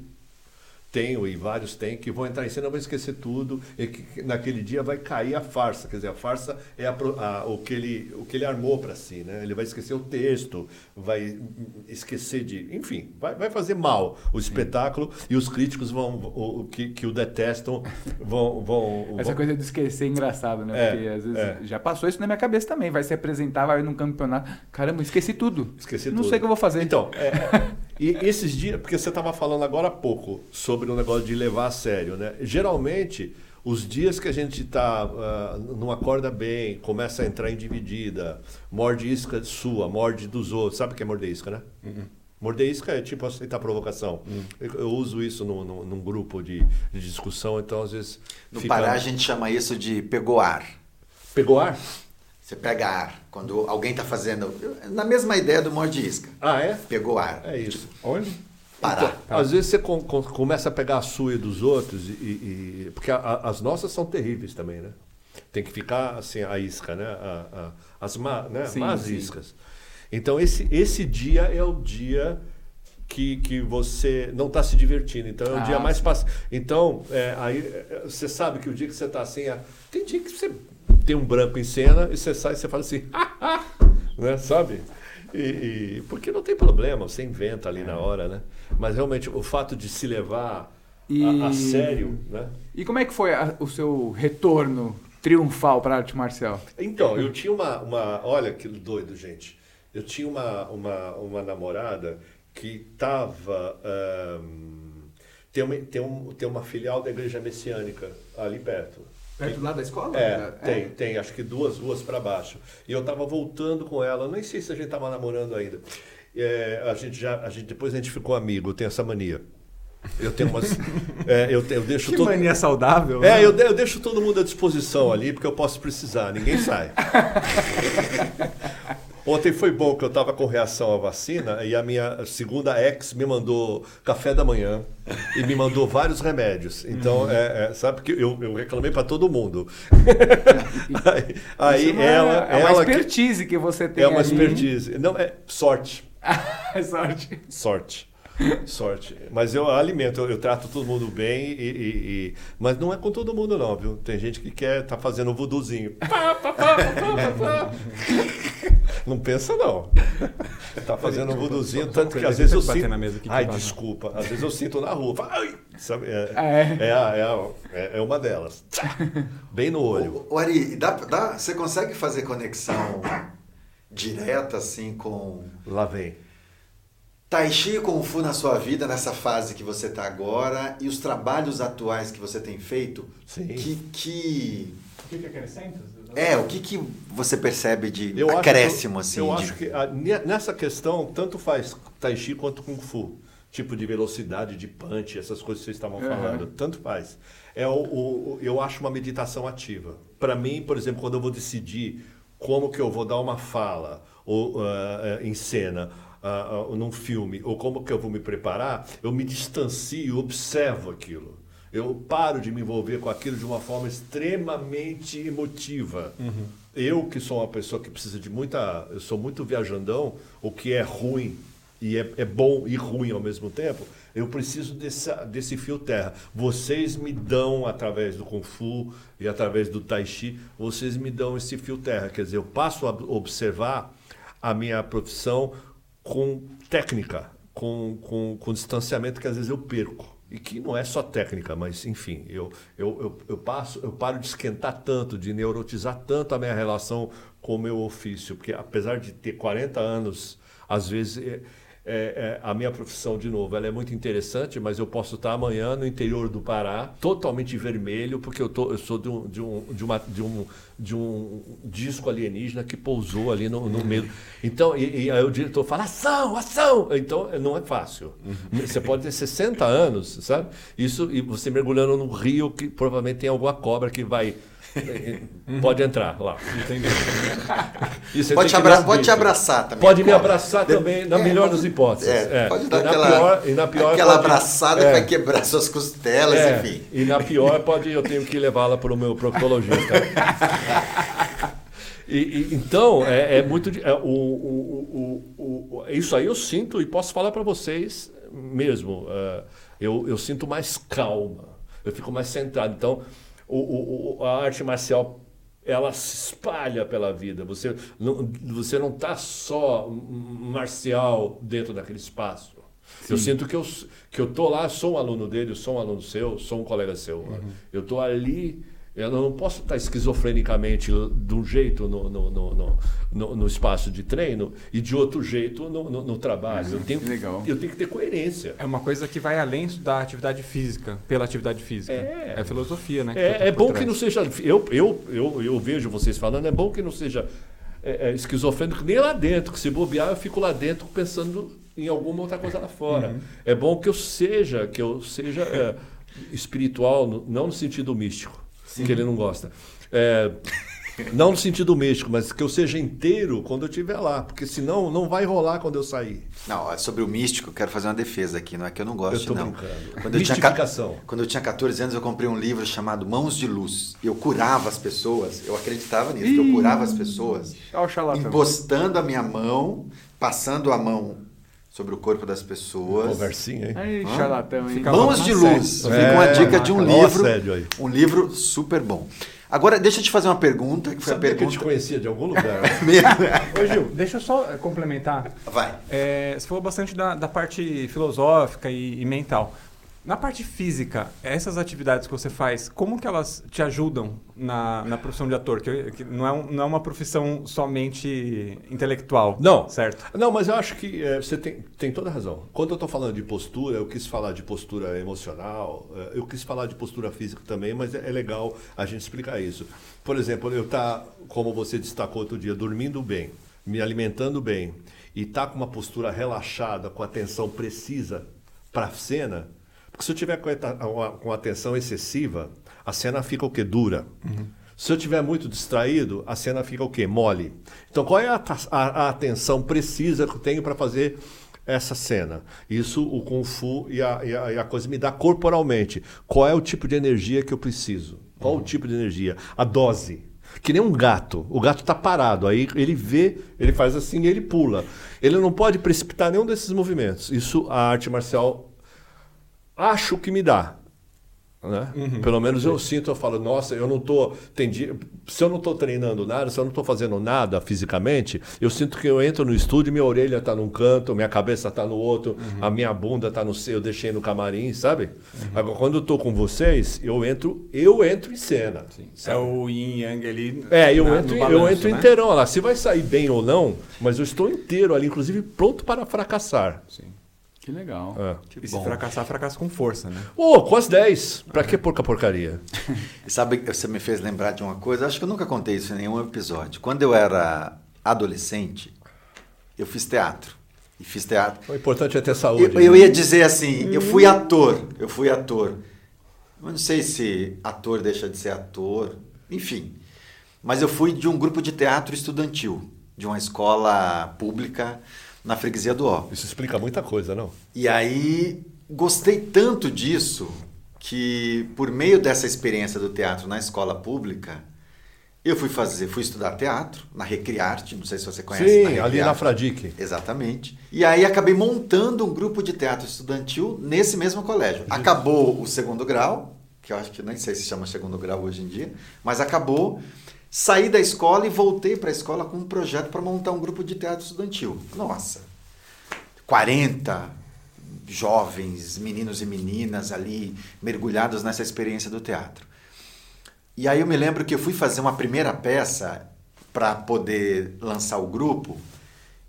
B: tenho e vários têm, que vão entrar em cena, vão esquecer tudo, e que naquele dia vai cair a farsa. Quer dizer, a farsa é a a- o, que ele, o que ele armou para si, né? Ele vai esquecer o texto, vai esquecer de. Enfim, vai, vai fazer mal o espetáculo e os críticos vão, o, o que, que o detestam vão. vão
D: Essa
B: vão-
D: coisa de esquecer é engraçado, né?
B: É,
D: Porque às vezes
B: é.
D: já passou isso na minha cabeça também. Vai se apresentar, vai num campeonato. Caramba, esqueci tudo.
B: Esqueci
D: Não
B: tudo.
D: sei o que eu vou fazer.
B: Então, é, e esses dias, porque você estava falando agora há pouco sobre o negócio de levar a sério, né? Geralmente, os dias que a gente está não acorda bem, começa a entrar em dividida, morde isca sua, morde dos outros. Sabe o que é morder isca, né? Morder isca é tipo aceitar provocação. Eu, eu uso isso no, no- num grupo de, de discussão, então às vezes.
A: No
B: fica-
A: Pará a gente chama isso de pegou ar.
B: Pegou ar?
A: Você pega ar. Quando alguém está fazendo. Na mesma ideia do morde isca.
B: Ah, é?
A: Pegou ar.
B: É isso.
C: Onde?
A: Parar.
B: Então, às vezes você com- com- começa a pegar a sua e dos outros, e, e- porque a- a- as nossas são terríveis também, né? Tem que ficar assim, a isca, né? A- a- as má, né?
D: Sim,
B: más
D: sim.
B: iscas. Então, esse, esse dia é o dia que, que você não está se divertindo. Então, é o
D: Ah,
B: dia mais fácil. Então, é, aí é, você sabe que o dia que você está assim, é- tem dia que você tem um branco em cena e você sai e você fala assim, né? Sabe? E, e- porque não tem problema, você inventa ali na hora, né? Mas realmente o fato de se levar
D: E-
B: a, a sério, né?
D: E como é que foi a- o seu retorno triunfal para a arte marcial?
B: Então, eu tinha uma, uma. Olha que doido, gente. Eu tinha uma, uma, uma namorada que estava. tem, uma, tem, um, tem uma filial da igreja messiânica ali perto.
D: Perto lá da escola?
B: É, tem, tem, acho que duas ruas para baixo. E eu tava voltando com ela, nem sei se a gente tava namorando ainda. É, a gente já, a gente, depois a gente ficou amigo, eu tenho essa mania. Eu tenho umas. é, eu, eu deixo
C: Que
B: todo.
C: mania saudável.
B: É,
C: né?
B: eu, eu deixo todo mundo à disposição ali, porque eu posso precisar, ninguém sai. Ontem foi bom que eu estava com reação à vacina e a minha segunda ex me mandou café da manhã e me mandou vários remédios. Então, é, é, sabe que eu, eu reclamei para todo mundo. aí aí
D: Isso é uma-
B: ela,
D: é uma
B: ela que-
D: expertise que, você tem
B: é uma
D: ali.
B: expertise. Não, é sorte.
D: É sorte.
B: Sorte. Sorte. Mas eu alimento, eu, eu trato todo mundo bem, e, e- e- mas não é com todo mundo não, viu? Tem gente que quer tá fazendo o vuduzinho. Não pensa não. Tá fazendo um vuduzinho, tanto que às vezes eu sinto...
C: na mesa aqui que
B: Ai, desculpa. Às vezes eu sinto na rua. Ai! Sabe? É,
D: É.
B: é, a- é, a- é- é uma delas. Bem no olho.
A: O, o Ari, dá, dá, você consegue fazer conexão direta assim com
B: Lá vem.
A: Tai Chi e Kung Fu na sua vida, nessa fase que você está agora, e os trabalhos atuais que você tem feito?
B: Sim.
A: Que, que
C: O que, que acrescenta?
A: é, o que, que você percebe de
B: Eu acho
A: acréscimo
B: que,
A: assim?
B: Eu
A: de-
B: acho que a- ne- nessa questão tanto faz Tai Chi quanto Kung Fu. tipo de velocidade, de punch, essas coisas que vocês estavam
D: Uhum.
B: falando. Tanto faz. É o, o- eu acho uma meditação ativa. Para mim, por exemplo, quando eu vou decidir como que eu vou dar uma fala ou ah, em cena ah, ah, num filme ou como que eu vou me preparar, eu me distancio, observo aquilo. Eu paro de me envolver com aquilo de uma forma extremamente emotiva. Eu que sou uma pessoa que precisa de muita, eu sou muito viajandão, o que é ruim e é, é bom e ruim ao mesmo tempo, eu preciso desse, desse fio terra. Vocês me dão, através do Kung Fu e através do Tai Chi, vocês me dão esse fio terra. Quer dizer, eu passo a observar a minha profissão com técnica, com, com, com distanciamento que às vezes eu perco. E que não é só técnica, mas enfim, eu, eu, eu, eu passo, eu paro de esquentar tanto, de neurotizar tanto a minha relação com o meu ofício, porque apesar de ter 40 anos, às vezes é, é, é, a minha profissão, de novo, ela é muito interessante, mas eu posso estar amanhã no interior do Pará, totalmente vermelho, porque eu, tô, eu sou de um, de, um, de, uma, de, um, de um disco alienígena que pousou ali no, no meio. Então, e, e aí o diretor fala, ação, ação! Então, não é fácil. Você pode ter 60 anos, sabe? Isso, e você mergulhando num rio que provavelmente tem alguma cobra que vai... Pode entrar lá.
A: Pode abra- pode te abraçar também.
B: Pode me abraçar também, na
A: É,
B: melhor
A: pode-
B: das hipóteses.
A: é,
B: É.
A: Pode dar
B: E na
A: aquela,
B: pior, e na pior
A: aquela
B: pode-
A: abraçada
B: é.
A: que vai quebrar suas costelas,
B: É,
A: enfim.
B: E na pior pode eu tenho que levá-la para o meu proctologista. E, e- então é, é muito é, o, o- o- o- isso aí eu sinto e posso falar para vocês mesmo. é, eu, eu sinto mais calma, eu fico mais centrado. Então o- o- a arte marcial ela se espalha pela vida. Você não, você não está só marcial dentro daquele espaço. Eu sinto que eu, que eu tô lá, sou um aluno dele, sou um aluno seu, sou um colega seu. Eu tô ali, eu não posso estar esquizofrenicamente de um jeito no, no, no, no, no- espaço de treino e de outro jeito no, no, no trabalho. Eu tenho,
D: Que legal.
B: eu tenho que ter coerência.
C: É uma coisa que vai além da atividade física, pela atividade física.
B: É.
C: É, filosofia, né?
B: É,
C: tá
B: é bom
C: trás.
B: que não seja. Eu, eu, eu, eu vejo vocês falando, é bom que não seja é, é, esquizofrênico nem lá dentro, que se bobear eu fico lá dentro pensando em alguma outra coisa lá fora.
C: Uhum.
B: É bom que eu seja, que eu seja é, espiritual, não no sentido místico, que ele não gosta. É, não no sentido místico, mas que eu seja inteiro quando eu estiver lá, porque senão não vai rolar quando eu sair.
A: Não, é sobre o místico, eu quero fazer uma defesa aqui, não é que eu não gosto,
B: Eu tô
A: não.
B: brincando.
A: Quando eu, tinha, quando eu tinha 14 anos, eu comprei um livro chamado Mãos de Luz. Eu curava as pessoas, eu acreditava nisso, que eu curava as pessoas,
D: Olha o charlatão.
A: impostando a minha mão, passando a mão sobre o corpo das pessoas.
B: Conversinha, hein?
D: Ai,
A: Hã?
D: charlatão, hein?
A: Mãos de. Luz.
C: É,
A: Fica uma dica de um livro,
B: aí.
A: um livro super bom. Agora, deixa eu te fazer uma pergunta, que foi
B: Sabia
A: a
B: que eu te
A: pergunta...
B: conhecia de algum lugar?
C: Ô Gil, deixa eu só eh, complementar.
A: Vai.
C: É, você falou bastante da, da parte filosófica e, e mental. Na parte física, essas atividades que você faz, como que elas te ajudam na, na profissão de ator? Que, que não, é um- não é uma profissão somente intelectual.
B: Não.
C: Certo?
B: Não, mas eu acho que é, você tem, tem toda a razão. Quando eu estou falando de postura, eu quis falar de postura emocional, é, eu quis falar de postura física também, mas é, é legal a gente explicar isso. Por exemplo, eu estar, como você destacou outro dia, dormindo bem, me alimentando bem e estar com uma postura relaxada, com atenção precisa para a cena, porque se eu tiver com atenção excessiva, a cena fica o quê? Dura. Se eu tiver muito distraído, a cena fica o quê? Mole. Então, qual é a, a- a atenção precisa que eu tenho para fazer essa cena? Isso o Kung Fu e a, e a- e a coisa me dá corporalmente. Qual é o tipo de energia que eu preciso? Qual o tipo de energia? A dose. Que nem um gato. O gato está parado. Aí ele vê, ele faz assim e ele pula. Ele não pode precipitar nenhum desses movimentos. Isso a arte marcial acho que me dá. Né? Pelo menos eu sinto, eu falo, nossa, eu não tô. Tem dia, se eu não estou treinando nada, se eu não estou fazendo nada fisicamente, eu sinto que eu entro no estúdio, minha orelha está num canto, minha cabeça está no outro, a minha bunda está no eu deixei no camarim, sabe? Agora, quando eu estou com vocês, eu entro, eu entro em cena.
C: É o yin yang ali.
B: É, eu
C: na-
B: entro,
C: no
B: eu
C: balanço,
B: entro
C: né?
B: inteirão lá. Se vai sair bem ou não, mas eu estou inteiro ali, inclusive pronto para fracassar.
C: Sim.
D: Que legal.
B: É.
C: E se fracassar, fracassa com força, né?
B: Ô, com as 10. Pra que porca porcaria?
A: Sabe, você me fez lembrar de uma coisa, acho que eu nunca contei isso em nenhum episódio. Quando eu era adolescente, eu fiz teatro. e fiz teatro.
B: O importante é ter saúde.
A: Eu, eu
B: né?
A: ia dizer assim, eu fui ator, eu fui ator. Eu não sei se ator deixa de ser ator, enfim. Mas eu fui de um grupo de teatro estudantil, de uma escola pública na freguesia do Ó.
B: Isso explica muita coisa, não?
A: E aí gostei tanto disso que por meio dessa experiência do teatro na escola pública, eu fui fazer, fui estudar teatro na Recriarte, não sei se você conhece.
B: Sim,
A: na
B: ali na Fradique.
A: Exatamente. E aí acabei montando um grupo de teatro estudantil nesse mesmo colégio. Acabou o segundo grau, que eu acho que nem sei se chama segundo grau hoje em dia, mas acabou. Saí da escola e voltei para a escola com um projeto para montar um grupo de teatro estudantil. Nossa, 40 jovens, meninos e meninas ali mergulhados nessa experiência do teatro. E aí eu me lembro que eu fui fazer uma primeira peça para poder lançar o grupo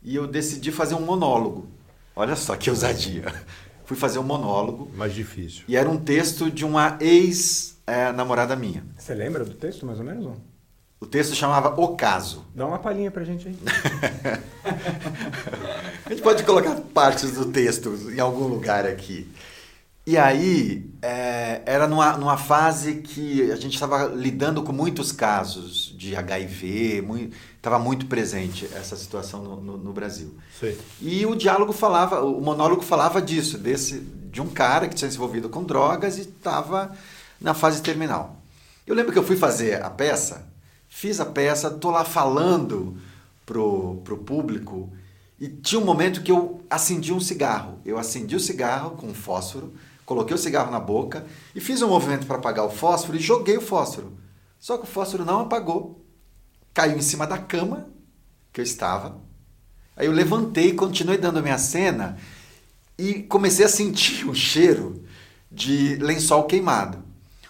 A: e eu decidi fazer um monólogo. Olha só que ousadia. Fui fazer um monólogo
B: Mais difícil.
A: e era um texto de uma ex-namorada minha.
C: Você lembra do texto, mais ou menos? não?
A: O texto chamava O Caso.
C: Dá uma palhinha pra gente aí.
A: A gente pode colocar partes do texto em algum lugar aqui. E aí, é, era numa, numa fase que a gente estava lidando com muitos casos de HIV, estava muito presente essa situação no, no, no Brasil.
B: Sei.
A: E o diálogo falava, o monólogo falava disso, desse, de um cara que tinha se envolvido com drogas e estava na fase terminal. Eu lembro que eu fui fazer a peça, fiz a peça, tô lá falando pro, pro público e tinha um momento que eu acendi um cigarro. Eu acendi o cigarro com fósforo, coloquei o cigarro na boca e fiz um movimento para apagar o fósforo e joguei o fósforo. Só que o fósforo não apagou. Caiu em cima da cama que eu estava. Aí eu levantei, continuei dando a minha cena e comecei a sentir o cheiro de lençol queimado.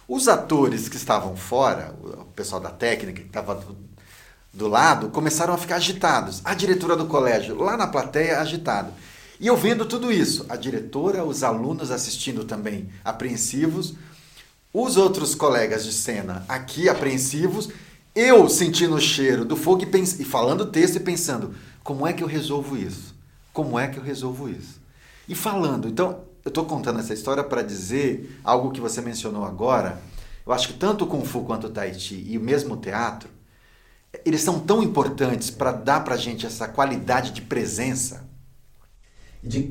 A: Os atores que estavam fora, o pessoal da técnica que estava do, do lado, começaram a ficar agitados. A diretora do colégio, lá na plateia, agitado. E eu vendo tudo isso, a diretora, os alunos assistindo também apreensivos, os outros colegas de cena aqui apreensivos, eu sentindo o cheiro do fogo e, pens- e falando o texto e pensando, como é que eu resolvo isso? Como é que eu resolvo isso? E falando, então, eu estou contando essa história para dizer algo que você mencionou agora. Eu acho que tanto o Kung Fu quanto o Tai Chi e o mesmo teatro, eles são tão importantes para dar para a gente essa qualidade de presença e de,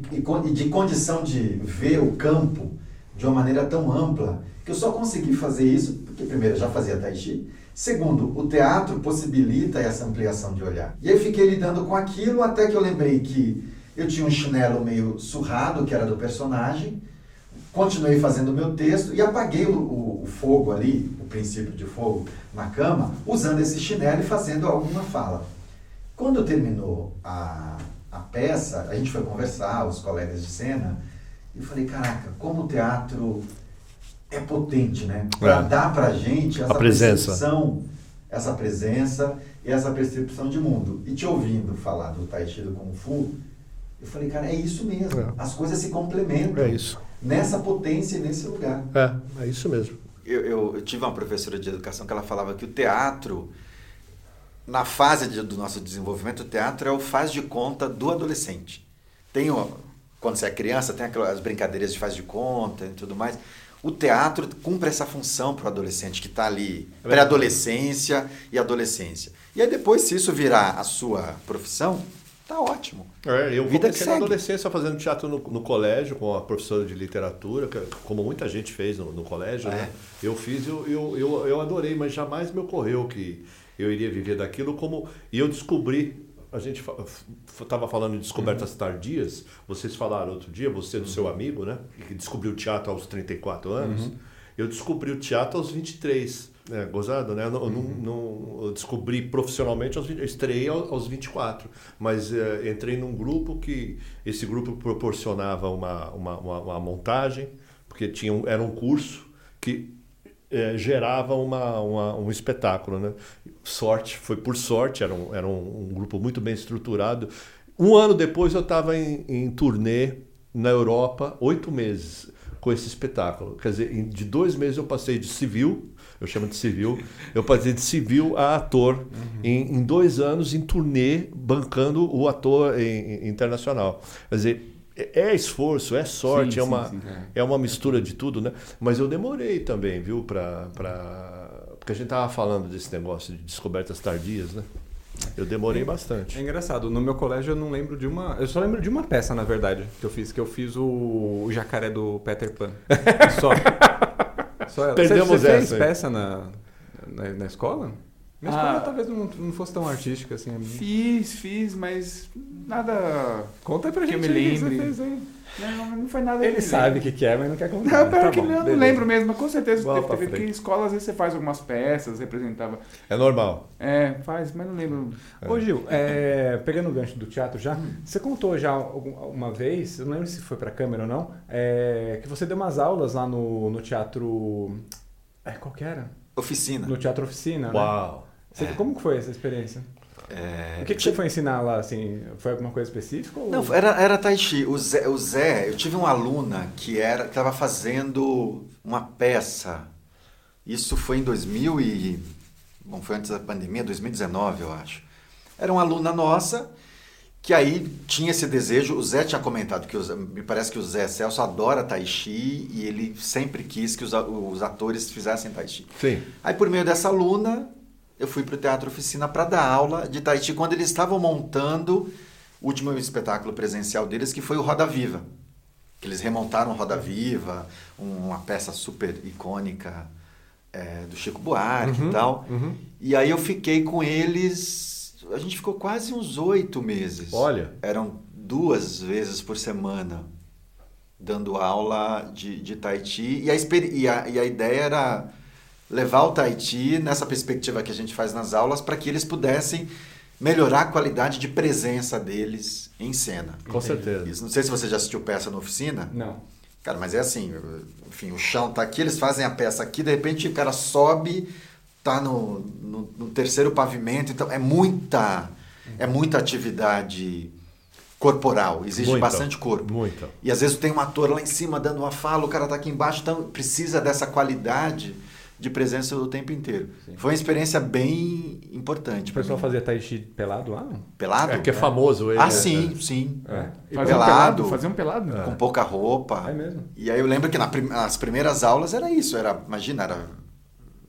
A: de condição de ver o campo de uma maneira tão ampla que eu só consegui fazer isso porque, primeiro, eu já fazia Tai Chi, segundo, o teatro possibilita essa ampliação de olhar. E aí fiquei lidando com aquilo até que eu lembrei que eu tinha um chinelo meio surrado, que era do personagem, continuei fazendo o meu texto e apaguei o, o- o fogo ali, o princípio de fogo, na cama, usando esse chinelo e fazendo alguma fala. Quando terminou a, a peça, a gente foi conversar, os colegas de cena, e eu falei, caraca, como o teatro é potente, né? Pra
B: É.
A: dar pra gente essa
B: A presença.
A: percepção, essa presença e essa percepção de mundo. E te ouvindo falar do Tai Chi do Kung Fu, eu falei, cara, é isso mesmo.
B: É.
A: As coisas se complementam
B: É isso.
A: nessa potência e nesse lugar.
B: É, é isso mesmo.
A: Eu, eu- eu tive uma professora de educação que ela falava que o teatro, na fase de- do nosso desenvolvimento, o teatro é o faz de conta do adolescente. Tem o, quando você é criança, tem aquelas brincadeiras de faz de conta e tudo mais. O teatro cumpre essa função para o adolescente que está ali,
B: É
A: pré-adolescência e adolescência. E aí depois, se isso virar a sua profissão, tá ótimo.
B: É, eu
A: Vida
B: comecei na adolescência fazendo teatro no, no colégio com a professora de literatura, que- como muita gente fez no, no colégio, né? Eu fiz e eu, eu, eu, eu adorei, mas jamais me ocorreu que eu iria viver daquilo como... E eu descobri, a gente estava falando de descobertas tardias, vocês falaram outro dia, você do seu amigo, né? Que descobriu o teatro aos 34 anos. Eu descobri o teatro aos 23. É, gozado, né? Eu, não, eu não- não- eu descobri profissionalmente aos 20, eu estreiei aos, aos 24, mas é, entrei num grupo que esse grupo proporcionava uma, uma, uma, uma montagem, porque tinha um, era um curso que é, gerava uma, uma- um espetáculo, né? Sorte, foi por sorte, era um, era um, um grupo muito bem estruturado. Um ano depois eu estava em, em turnê na Europa, oito meses, com esse espetáculo. Quer dizer, de dois meses eu passei de civil, eu chamo de civil, eu passei de civil a ator em, em dois anos em turnê, bancando o ator em- em- internacional. Quer dizer, é é esforço, é sorte,
D: Sim,
B: é, uma,
D: sim.
B: é uma mistura de tudo, né? Mas eu demorei também, viu, pra... pra... Porque a gente tava falando desse negócio de descobertas tardias, né? Eu demorei bastante.
C: É engraçado, no meu colégio eu não lembro de uma. Eu só lembro de uma peça, na verdade, que eu fiz, que eu fiz o, o jacaré do Peter Pan. Só. Só ela.
B: Perdemos
C: você, você fez
B: essa, hein?
C: peça na, na, na escola? Minha
D: Ah.
C: escola talvez não, não fosse tão artística assim. a minha.
D: Fiz, fiz, mas nada.
C: Conta aí pra
D: Que
C: gente
D: eu me lembre.
C: fez aí.
D: Não, não foi nada.
C: Ele sabe o que, que é, mas não quer contar.
D: Não, pior
C: Tá
D: que
C: bom,
D: não,
C: beleza.
D: lembro mesmo, mas com certeza
C: Bola
D: teve, teve que escola às vezes você faz algumas peças, representava.
B: É normal.
D: É, faz, mas não lembro.
C: Ô Gil, é, pegando o gancho do teatro já, você contou já uma vez, eu não lembro se foi pra câmera ou não, é, que você deu umas aulas lá no, no teatro. É, qual que era?
A: Oficina.
C: No teatro oficina, né? Você- Como que foi essa experiência?
A: É,
C: O que, que você foi ensinar lá, assim? Foi alguma coisa específica? Ou...
A: Não, era, era Tai Chi. O Zé, o Zé, eu tive uma aluna que era estava fazendo uma peça. Isso foi em 2000 e... Bom, foi antes da pandemia, 2019, eu acho. Era uma aluna nossa que aí tinha esse desejo. O Zé tinha comentado que Zé- me parece que o Zé Celso adora Tai Chi e ele sempre quis que os, os atores fizessem Tai Chi.
B: Sim.
A: Aí, por meio dessa aluna, eu fui para o Teatro Oficina para dar aula de Tai Chi quando eles estavam montando o último espetáculo presencial deles, que foi o Roda Viva. Que eles remontaram Roda Viva, uma peça super icônica é, do Chico Buarque
B: Uhum,
A: e tal.
B: uhum.
A: E aí eu fiquei com eles. A gente ficou quase uns oito meses.
B: Olha.
A: Eram duas vezes por semana dando aula de, de Tai Chi. E a, e, a, e a ideia era levar o Tai Chi nessa perspectiva que a gente faz nas aulas para que eles pudessem melhorar a qualidade de presença deles em cena.
B: Com certeza.
A: Isso, não sei se você já assistiu peça na oficina.
C: Não.
A: Cara, mas é assim, enfim, o chão tá aqui, eles fazem a peça aqui, de repente o cara sobe, tá no, no, no terceiro pavimento, então é muita, é muita atividade corporal, exige
B: Muita,
A: bastante corpo.
B: muita.
A: E às vezes tem um ator lá em cima dando uma fala, o cara tá aqui embaixo, então precisa dessa qualidade de presença o tempo inteiro. Foi uma experiência bem importante.
C: O pessoal fazia tai chi pelado lá? não?
A: pelado?
B: É que é famoso ele.
A: Ah, sim, sim.
C: É. E
D: Fazer um
A: pelado.
D: pelado? Fazer um pelado?
A: Com pouca roupa.
C: É mesmo?
A: E aí eu lembro que na prim- nas primeiras aulas era isso, era, imagina, era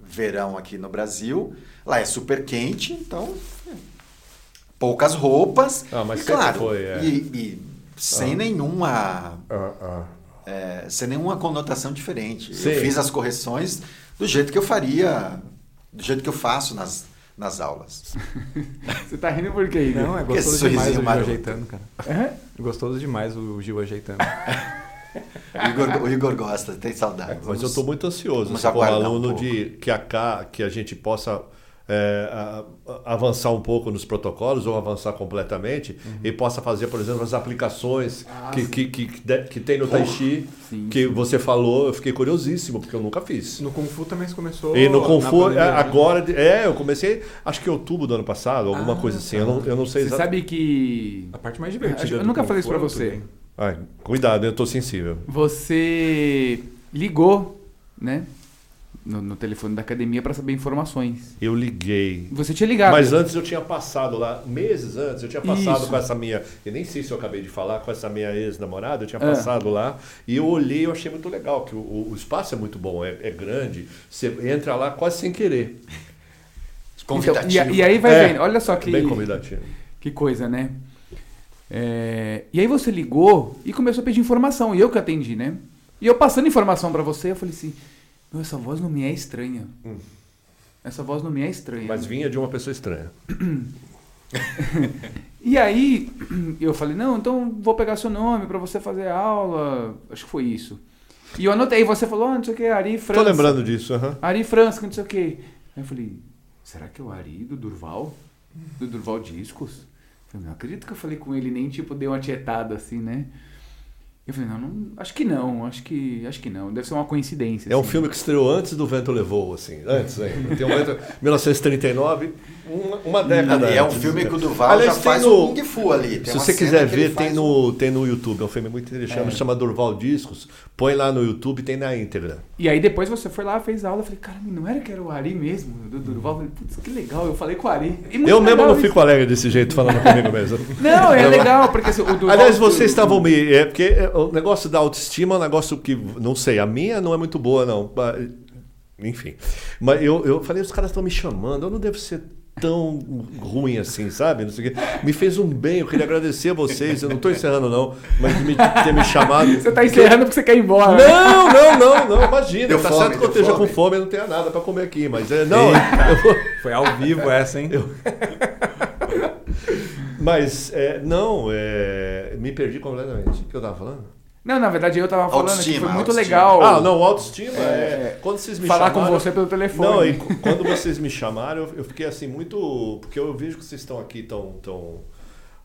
A: verão aqui no Brasil, lá é super quente, então é, poucas roupas.
B: Ah, mas
A: e claro,
B: foi, é.
A: e, e sem nenhuma
B: Ah, ah.
A: é, sem nenhuma conotação diferente.
B: Sim.
A: Eu fiz as correções do jeito que eu faria, do jeito que eu faço nas, nas aulas.
D: Você tá rindo por quê?
C: Não, é gostoso demais o Gil ajeitando, cara.
D: É?
C: Gostoso demais o Gil ajeitando.
A: O Igor, o Igor gosta, tem saudade.
B: Mas eu estou muito ansioso
A: aguardar um
B: aluno
A: pouco.
B: de que a, que a gente possa é, a- a- avançar um pouco nos protocolos ou avançar completamente e possa fazer, por exemplo, as aplicações que, que, que, de- que tem no Tai Chi,
D: Sim,
B: que você falou, eu fiquei curiosíssimo, porque eu nunca fiz.
C: No Kung Fu também você começou.
B: E no Kung Fu,
C: pandemia,
B: é,
C: né?
B: agora, é, eu comecei, acho que em outubro do ano passado, alguma
C: Ah,
B: coisa assim,
C: tá.
B: eu não, eu não sei
D: Você sabe que.
C: A parte mais divertida.
D: Eu
C: do
D: nunca falei isso pra
C: é
D: você.
B: Ai, cuidado, eu tô sensível.
D: Você ligou, né? No, no telefone da academia para saber informações.
B: Eu liguei.
D: Você tinha ligado.
B: Mas antes eu tinha passado lá, meses antes, eu tinha passado
D: Isso.
B: com essa minha. Eu nem sei se eu acabei de falar, com essa minha ex-namorada, eu tinha
D: Ah.
B: passado lá e eu olhei eu achei muito legal, que o, o- espaço é muito bom, é, é grande, você entra lá quase sem querer.
D: Então,
A: Convidativo.
D: e, a- e aí vai
B: É,
D: vendo, olha só que,
B: Bem convidativo.
D: que coisa, né? É, e aí você ligou e começou a pedir informação, e eu que atendi, né? E eu passando informação pra você, eu falei assim, meu, essa voz não me é estranha.
B: Hum.
D: Essa voz não me é estranha.
B: Mas vinha de uma pessoa estranha.
D: E aí eu falei, não, então vou pegar seu nome pra você fazer aula. Acho que foi isso. E eu anotei, você falou, ah, não sei o que, Ari França.
B: Tô lembrando disso, aham.
D: Ari França, não sei o que. Aí eu falei, será que é o Ari do Durval? Do Durval Discos? Eu falei, não acredito que eu falei com ele, nem tipo dei uma tietada assim, né? Eu falei, não, não, acho que não, acho que, acho que não, deve ser uma coincidência.
B: É um
D: assim.
B: filme que estreou antes do Vento Levou, assim, antes ainda. Tem um vento, 1939, uma, uma década
A: é um filme que o Duval
B: Aliás,
A: já faz
B: no-
A: o Kung Fu ali. Tem
B: Se você quiser ver, tem
A: faz
B: no, tem no YouTube. É um filme muito interessante,
A: É.
B: chama Durval Discos. Põe lá no YouTube, tem na íntegra.
D: E aí depois você foi lá, fez aula, eu falei, cara, não era que era o Ari mesmo, do Durval? Eu falei, putz, que legal, eu falei com o Ari. E
B: Eu mesmo não
D: isso.
B: fico alegre desse jeito falando comigo mesmo.
D: Não, é legal, porque assim, o Durval...
B: Aliás, vocês estavam me. É porque é, o negócio da autoestima é um negócio que, não sei, a minha não é muito boa, não. Enfim. Mas eu, eu falei, os caras estão me chamando, eu não devo ser tão ruim assim, sabe? Não sei o quê. Me fez um bem, eu queria agradecer a vocês. Eu não estou encerrando, não, mas de me ter me chamado.
D: Você tá encerrando porque você quer ir embora. né?
B: Não, não, não, não, imagina.
A: Deu
B: tá
A: fome,
B: certo que eu esteja
A: fome.
B: com fome e não tenha nada para comer aqui, mas é, não, eu
C: Foi ao vivo essa, hein?
B: mas é, não, é, me perdi completamente. O que eu tava falando?
D: Não, na verdade eu tava falando que
A: Autoestima,
D: foi muito
A: autoestima.
D: legal
B: Ah, não, autoestima é.
D: É,
B: Quando vocês me
D: falar com
B: chamaram.
D: você pelo telefone.
B: Não, e quando vocês me chamaram, eu, eu fiquei assim muito. Porque eu vejo que vocês estão aqui tão. tão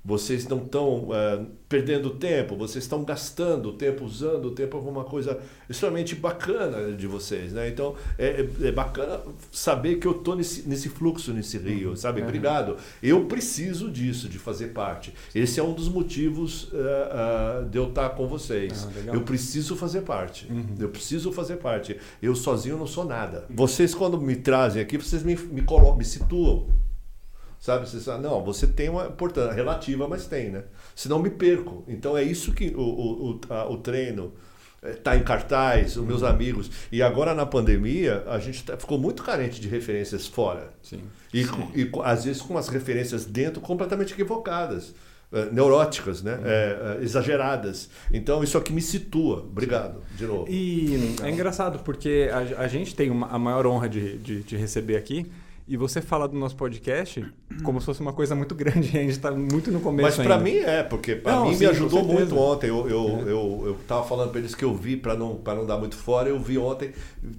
B: vocês não estão eh, perdendo tempo, vocês estão gastando tempo, usando o tempo alguma coisa extremamente bacana de vocês, né? Então é, é- é bacana saber que eu estou nesse, nesse fluxo, nesse rio, sabe? Obrigado. Eu preciso disso, de fazer parte. Esse é um dos motivos eh, ah, de eu estar com vocês.
C: Ah,
B: eu preciso fazer parte. Eu preciso fazer parte. Eu sozinho não sou nada. Vocês, quando me trazem aqui, vocês me, me, colocam, me situam. Sabe? Vocês falam, não, você tem uma importância relativa, mas tem, né? Senão me perco. Então é isso que o, o, o, a- o treino está em cartaz, os meus amigos. E agora na pandemia, a gente tá- ficou muito carente de referências fora.
C: Sim.
B: E, com- e às vezes com umas referências dentro completamente equivocadas, eh, neuróticas, né? Eh, eh, exageradas. Então isso aqui me situa. Obrigado, de novo.
C: E é engraçado, porque a, a gente tem uma- a maior honra de, de, de receber aqui. E você fala do nosso podcast como se fosse uma coisa muito grande. A gente está muito no começo
B: Mas para mim é, porque para mim
C: sim,
B: me ajudou muito ontem. Eu, eu,
C: É.
B: eu, eu tava falando para eles que eu vi, para não, pra não dar muito fora, eu vi ontem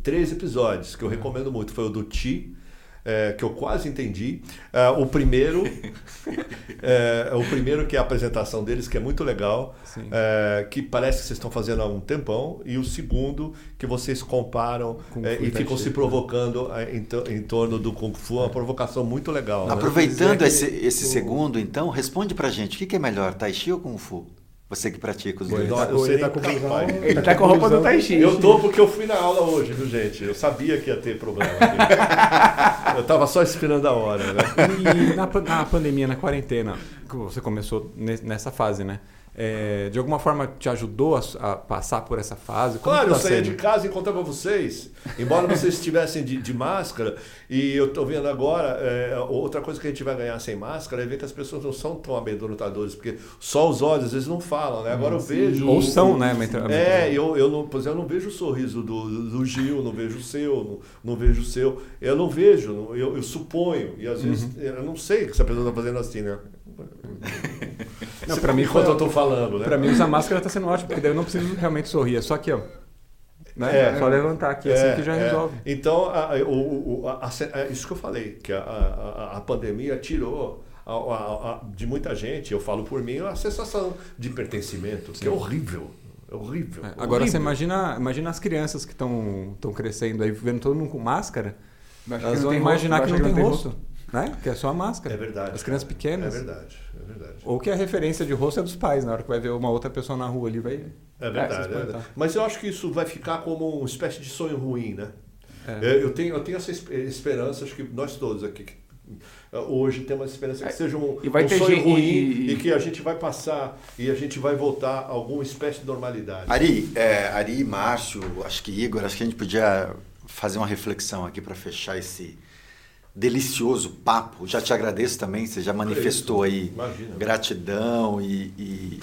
B: três episódios que eu recomendo muito. Foi o do Ti, é, que eu quase entendi. É, o primeiro, é, o primeiro que é a apresentação deles, que é muito legal, é, que parece que vocês estão fazendo há um tempão. E o segundo, que vocês comparam
C: Kung
B: é, e ficam se provocando é, em, to- em torno do Kung Fu, uma provocação muito legal. né?
A: Aproveitando
C: dizer
A: esse, esse segundo, então, responde pra gente. O que, que é melhor, Tai Chi ou Kung Fu? Você que pratica os dois.
C: tá
B: Eu
C: com-
B: sei
C: ele tá
B: da
C: com
B: capaz.
D: Ele tá com a roupa do Tai Chi.
B: Eu tô porque eu fui na aula hoje, viu, gente? Eu sabia que ia ter problema aqui. Eu tava só esperando a hora, né?
C: E na, na pandemia, na quarentena, que você começou ne- nessa fase, né? É, de alguma forma te ajudou a, a passar por essa fase? Como
B: Claro,
C: que
B: eu
C: tá
B: saía
C: sendo?
B: de casa e encontrava vocês. Embora vocês estivessem de, de máscara, e eu tô vendo agora, é, outra coisa que a gente vai ganhar sem máscara é ver que as pessoas não são tão amedrontadores, porque só os olhos às vezes não falam, né? Agora eu vejo.
C: Ou são, né? mental-
B: É, eu, eu não, por exemplo, eu não vejo o sorriso do, do Gil, não vejo o seu, não, não vejo o seu. Eu não vejo, eu, eu suponho, e às vezes eu não sei o que essa pessoa está fazendo assim, né?
C: Não,
B: Você
C: pra mim
B: enquanto eu estou falando, né?
C: Pra mim, usar máscara tá sendo ótimo, porque daí eu não preciso realmente sorrir. É só aqui, ó. Né?
B: É.
C: só levantar aqui, assim que já
B: é.
C: resolve.
B: Então, a- o- o- a- a- é isso que eu falei, que a, a- a- a pandemia tirou a- a- a- de muita gente, eu falo por mim, a sensação de pertencimento, que é horrível. É horrível.
C: É, Agora você
B: horrível.
C: imagina, imagina as crianças que estão crescendo aí, vendo todo mundo com máscara.
D: Achar
C: Elas
D: que não
C: vão imaginar
D: rosto,
C: que não
D: achar
C: tem
D: que
C: rosto. Né? Que é só a máscara.
B: É verdade.
C: As crianças pequenas.
B: É verdade, é verdade.
C: Ou que a referência de rosto é dos pais, na hora que vai ver uma outra pessoa na rua ali, vai.
B: É verdade, é
C: espantar.
B: verdade. Mas eu acho que isso vai ficar como uma espécie de sonho ruim, né?
C: É.
B: É, Eu, tenho, eu tenho essa esp- esperança, acho que nós todos aqui uh, hoje temos a esperança que
D: É,
B: seja um,
D: e vai
B: um
D: ter
B: sonho
D: gente-
B: ruim
D: e-
B: e, que a gente vai passar e a gente vai voltar a alguma espécie de normalidade.
A: Ari, é, Ari, Márcio, acho que Igor, acho que a gente podia fazer uma reflexão aqui para fechar esse delicioso papo. Já te agradeço também, você já manifestou aí
B: Imagina.
A: gratidão e, e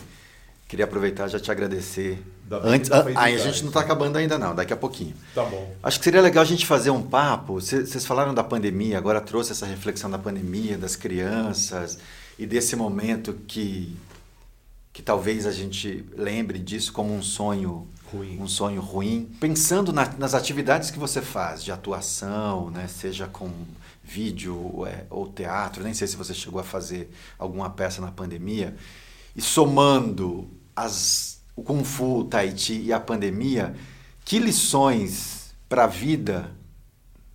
A: queria aproveitar já te agradecer.
B: Da
A: Antes, ah, a
B: isso,
A: gente não está acabando ainda não, daqui a pouquinho.
B: Tá bom.
A: Acho que seria legal a gente fazer um papo. Cê- Vocês falaram da pandemia, agora trouxe essa reflexão da pandemia, das crianças e desse momento que, que talvez a gente lembre disso como um sonho
B: Ruim.
A: um sonho ruim. Pensando na- nas atividades que você faz de atuação, né, seja com vídeo é, ou teatro, nem sei se você chegou a fazer alguma peça na pandemia, e somando as o Kung Fu, o Tai Chi e a pandemia, que lições para a vida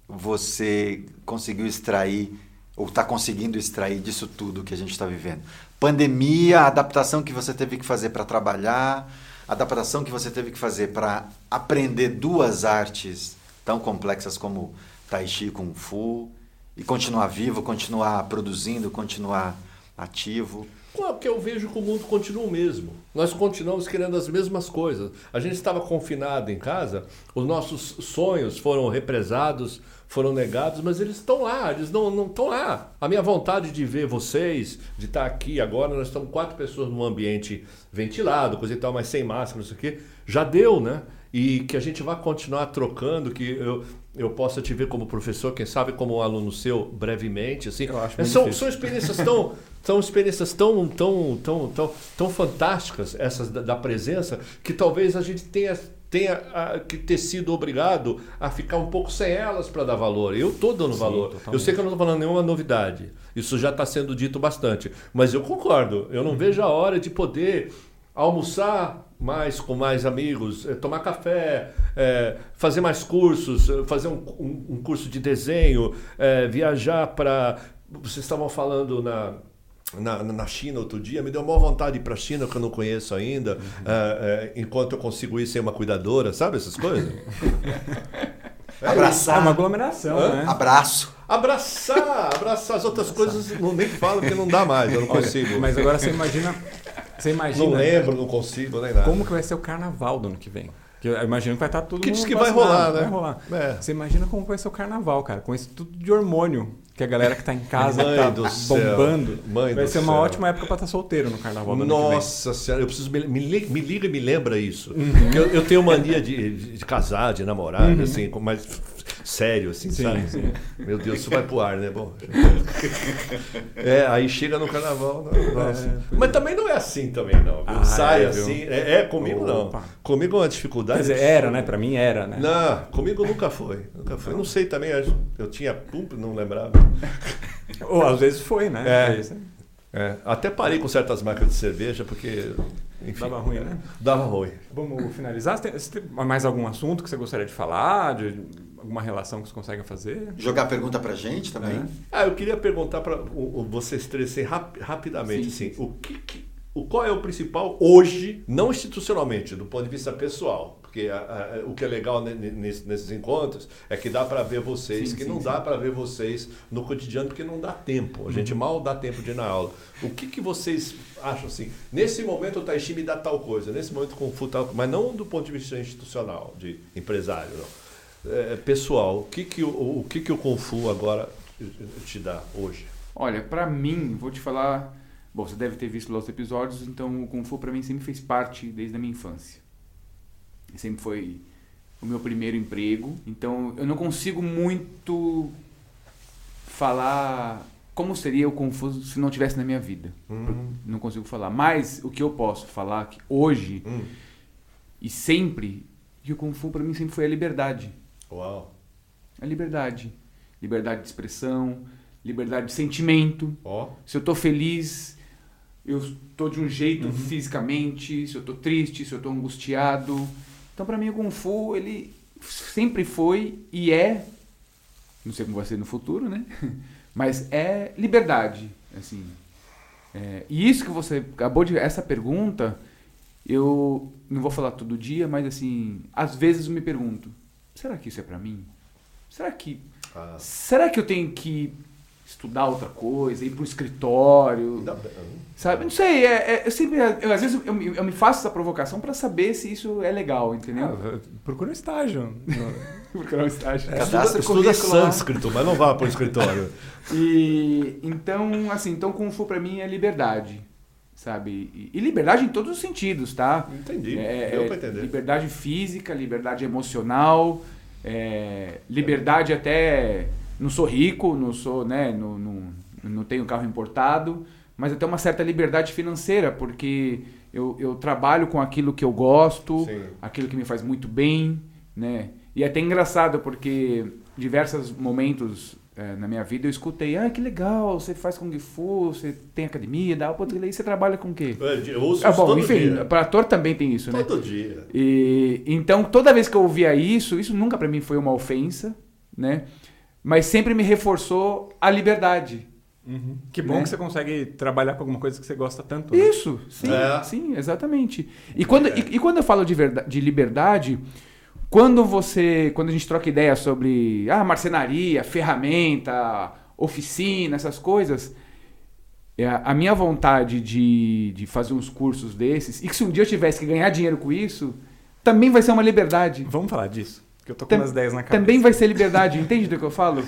A: você conseguiu extrair ou está conseguindo extrair disso tudo que a gente está vivendo? Pandemia, adaptação que você teve que fazer para trabalhar, adaptação que você teve que fazer para aprender duas artes tão complexas como Tai Chi e Kung Fu e continuar vivo, continuar produzindo, continuar ativo.
B: Porque eu vejo que o mundo continua o mesmo. Nós continuamos querendo as mesmas coisas. A gente estava confinado em casa, os nossos sonhos foram represados, foram negados, mas eles estão lá, eles não, não estão lá. A minha vontade de ver vocês, de estar aqui agora, nós estamos quatro pessoas num ambiente ventilado, coisa e tal, mas sem máscara, não sei o quê, já deu, né? E que a gente vai continuar trocando, que eu, eu possa te ver como professor, quem sabe como um aluno seu brevemente, assim.
C: Eu acho
B: são,
C: difícil.
B: são experiências tão são experiências tão tão tão tão, tão fantásticas essas da, da presença que talvez a gente tenha tenha que ter sido obrigado a ficar um pouco sem elas para dar valor. Eu estou dando
C: Sim,
B: valor.
C: totalmente.
B: Eu sei que eu não estou falando nenhuma novidade. Isso já está sendo dito bastante. Mas eu concordo. Eu não vejo a hora de poder almoçar mais com mais amigos, eh, tomar café, eh, fazer mais cursos, eh, fazer um, um- um curso de desenho, eh, viajar para. Vocês estavam falando na, na, na China outro dia, me deu maior vontade de ir para a China, que eu não conheço ainda, eh, enquanto eu consigo ir sem uma cuidadora, sabe essas coisas?
C: É
A: Abraçar,
C: uma aglomeração,
B: Hã?
C: né?
A: abraço.
B: Abraçar, abraçar as outras coisas, não, nem falo porque não dá mais, eu não consigo.
C: Mas agora você imagina. Você imagina
B: não lembro, não consigo, nem nada.
C: como que vai ser o carnaval do ano que vem. Que eu imagino que vai estar tudo
B: Que diz que vai rolar, né?
C: Vai rolar.
B: É.
C: Você imagina como vai ser o carnaval, cara, com esse tudo de hormônio que a galera que tá em casa
B: Mãe
C: tá bombando.
B: Mãe
C: vai ser uma
B: céu.
C: ótima época pra estar solteiro no carnaval.
B: Nossa senhora, eu preciso me, me, li- me liga e me lembra isso.
C: Uhum.
B: Eu, eu tenho mania de, de, casar, de namorar, assim, com- mas sério, assim,
C: Sim,
B: sabe?
C: sim.
B: Meu Deus, isso vai pro ar, né? Bom. É, aí chega no carnaval, não, nossa. Mas também não é assim também, não.
C: Ah,
B: Sai
C: é,
B: assim. É, é, comigo
C: Opa.
B: não. Comigo é uma
C: Quer
B: dificuldade.
C: dizer, era, né? Pra mim era, né?
B: Não, comigo nunca foi. Nunca foi. Não sei também, eu tinha pump, não lembrava.
C: Ou às vezes foi, né?
B: É.
C: Isso.
B: É, até parei com certas marcas de cerveja, porque. Enfim,
C: Dava ruim, né?
B: Dava ruim.
C: Vamos finalizar? Você tem, você tem mais algum assunto que você gostaria de falar? De alguma relação que você consegue fazer?
A: Jogar pergunta pra gente também.
C: É.
B: Ah, eu queria perguntar para vocês três assim, rap- rapidamente,
D: Sim,
B: assim, o que, que- o qual é o principal hoje, não institucionalmente, do ponto de vista pessoal, porque a- a- o que é legal ne- ne- nesse- nesses encontros é que dá para ver vocês,
D: Sim,
B: que
D: sim,
B: não
D: sim.
B: dá para ver vocês no cotidiano porque não dá tempo. A gente mal dá tempo de ir na aula. O que, que vocês acham assim? Nesse momento o Tai Chi me dá tal coisa, nesse momento o Kung Fu tal, mas não do ponto de vista institucional, de empresário, não. É, pessoal, o que que o, o que que o Kung Fu agora te dá hoje?
D: Olha, pra mim, vou te falar. Bom, você deve ter visto lá os episódios, então o Kung Fu pra mim sempre fez parte desde a minha infância. Sempre foi o meu primeiro emprego, então eu não consigo muito falar como seria o Fu se não tivesse na minha vida.
B: Hum.
D: Não consigo falar. Mas o que eu posso falar que hoje
B: Hum.
D: e sempre, que o Fu pra mim sempre foi a liberdade.
B: Uau.
D: A liberdade. Liberdade de expressão, liberdade de sentimento.
B: Ó.
D: Se eu tô feliz, eu tô de um jeito fisicamente, se eu tô triste, se eu tô angustiado. Então, pra mim, o Kung Fu, ele sempre foi e é, não sei como vai ser no futuro, né? Mas é liberdade, assim. É, e isso que você acabou de... Essa pergunta, eu não vou falar todo dia, mas assim, às vezes eu me pergunto, será que isso é pra mim? Será que
B: Ah,
D: Será que eu tenho que estudar outra coisa, ir para um escritório? Sabe? Não sei, é, é- eu sempre, eu, às vezes eu, me- eu me faço essa provocação para saber se isso é legal, entendeu?
C: Ah, procura um estágio.
D: Procurar um estágio.
A: Cadastra o
B: Estuda
A: currículo lá.
B: sânscrito, mas não vá para o escritório.
D: E então, assim, então Kung Fu para mim é liberdade, sabe? E, liberdade em todos os sentidos, tá?
B: Entendi.
D: É,
B: Deu
D: é,
B: para entender.
D: liberdade física, liberdade emocional, é, liberdade até. Não sou rico, não sou, né? Não, não, não tenho carro importado, mas até uma certa liberdade financeira, porque eu, eu trabalho com aquilo que eu gosto,
B: Sim.
D: aquilo que me faz muito bem, né? E é até engraçado porque diversos momentos é, na minha vida, eu escutei, ah, que legal, você faz Kung Fu, você tem academia, dá pra e você trabalha com o quê?
B: Eu ouço
D: Ah, bom,
B: todo
D: enfim,
B: dia.
D: para ator também tem isso, né?
B: Todo dia.
D: E, então, toda vez que eu ouvia isso, isso nunca pra mim foi uma ofensa, né? Mas sempre me reforçou a liberdade.
C: Que bom
D: Né?
C: que você consegue trabalhar com alguma coisa que você gosta tanto. né?
D: Isso, sim,
B: É.
D: sim, exatamente. E quando, e, e quando eu falo de, verda- de liberdade, quando você, quando a gente troca ideia sobre ah, marcenaria, ferramenta, oficina, essas coisas, é, a minha vontade de, de fazer uns cursos desses, e que se um dia eu tivesse que ganhar dinheiro com isso, também vai ser uma liberdade.
C: Vamos falar disso. Que eu tô com
D: Tam-
C: umas ideias na cabeça.
D: Também vai ser liberdade, entende do que eu falo?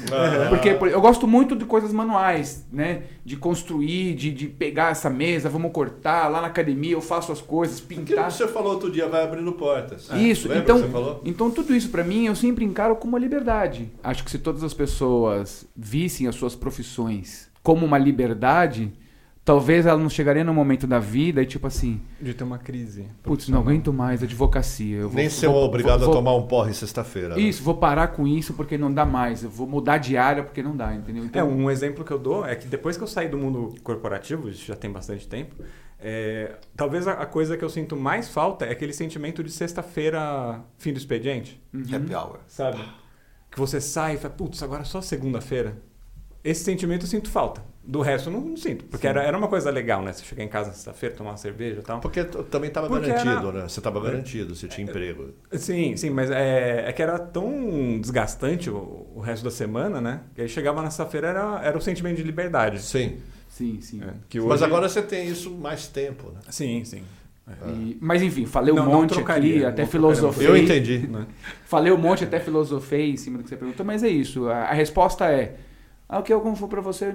D: Porque por- eu gosto muito de coisas manuais, né? De construir, de, de pegar essa mesa, vamos cortar, lá na academia eu faço as coisas,
B: Aquilo
D: pintar.
B: que você falou outro dia vai abrindo portas.
D: Isso,
B: Lembra
D: então,
B: que você falou?
D: então tudo isso pra mim eu sempre encaro como uma liberdade. Acho que se todas as pessoas vissem as suas profissões como uma liberdade, talvez ela não chegaria num momento da vida e tipo assim,
C: De ter uma crise.
D: putz, não aguento mais advocacia. Eu vou,
B: Nem ser
D: vou-
B: obrigado
D: vou-
B: a tomar um porre sexta-feira. né?
D: Isso, vou parar com isso porque não dá mais. Eu vou mudar de área porque não dá, entendeu?
C: É, um exemplo que eu dou é que depois que eu saí do mundo corporativo, já tem bastante tempo, é, talvez a, a coisa que eu sinto mais falta é aquele sentimento de sexta-feira, fim do expediente,
A: Happy hour.
C: sabe? Que você sai e fala, putz, agora é só segunda-feira. Esse sentimento eu sinto falta. Do resto eu não, não sinto. Porque era, era uma coisa legal, né? Você chegar em casa na sexta-feira, tomar uma cerveja e tal.
B: Porque também estava garantido,
C: era-
B: né? Você estava garantido, você tinha emprego.
C: Sim, sim, mas é, é que era tão desgastante o, o resto da semana, né? Que aí chegava na sexta-feira, era, era o sentimento de liberdade.
B: Sim.
D: Sim, sim.
C: É, que
B: Mas
C: hoje-
B: agora você tem isso mais tempo, né?
C: Sim, sim.
D: E- mas enfim, falei um
C: Não, não
D: monte
C: trocaria,
D: aqui, até
C: não
D: filosofei.
B: Eu entendi.
C: Né?
D: Falei um monte, até filosofei em cima do que você perguntou, mas é isso. A, a resposta é: ah, o que é o Kung Fu pra você?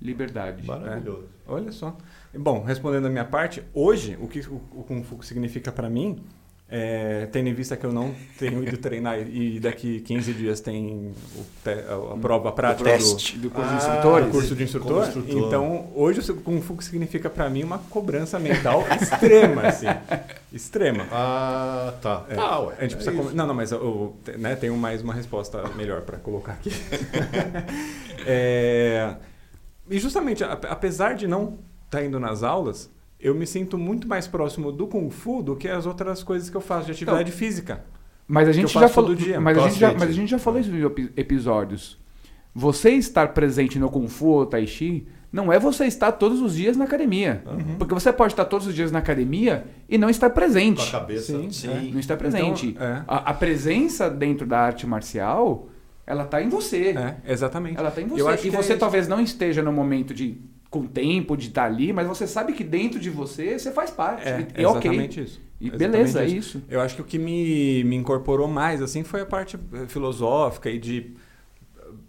D: Liberdade.
B: Maravilhoso.
C: Olha só. Bom, respondendo a minha parte, hoje, o que o, o Kung Fu significa para mim, é, tendo em vista que eu não tenho ido treinar e daqui 15 dias tem te- a, a prova prática
A: teste.
D: Do curso
B: Ah,
D: de instrutores.
C: do curso de instrutor,
B: instrutor.
C: então hoje o Kung Fu significa para mim uma cobrança mental extrema, assim. Extrema.
B: Ah, tá.
C: É,
B: Ah, ué.
C: a gente precisa
B: é
C: com-
B: isso.
C: Não, não, mas eu, eu, né, tenho mais uma resposta melhor para colocar aqui. É, e justamente, apesar de não estar indo nas aulas, eu me sinto muito mais próximo do Kung Fu do que as outras coisas que eu faço de atividade física.
D: Mas a gente já falou.
C: dia.
D: Mas a, gente já, mas a gente já falou isso em epi- episódios. Você estar presente no Kung Fu ou Tai Chi não é você estar todos os dias na academia. Porque você pode estar todos os dias na academia e não estar
B: Com
D: presente.
B: a cabeça.
C: Sim.
A: Sim.
D: Não estar presente.
C: Então, é.
D: a, a presença dentro da arte marcial, ela está em você.
C: É, exatamente.
D: Ela está em você.
C: Eu acho
D: e
C: que
D: você
C: é-
D: talvez não esteja no momento de com tempo de estar ali, mas você sabe que dentro de você você faz parte.
C: É,
D: e, ok.
C: exatamente isso.
D: E
C: Exatamente
D: beleza, é isso.
C: Eu acho que o que me, me incorporou mais assim foi a parte eh, filosófica e de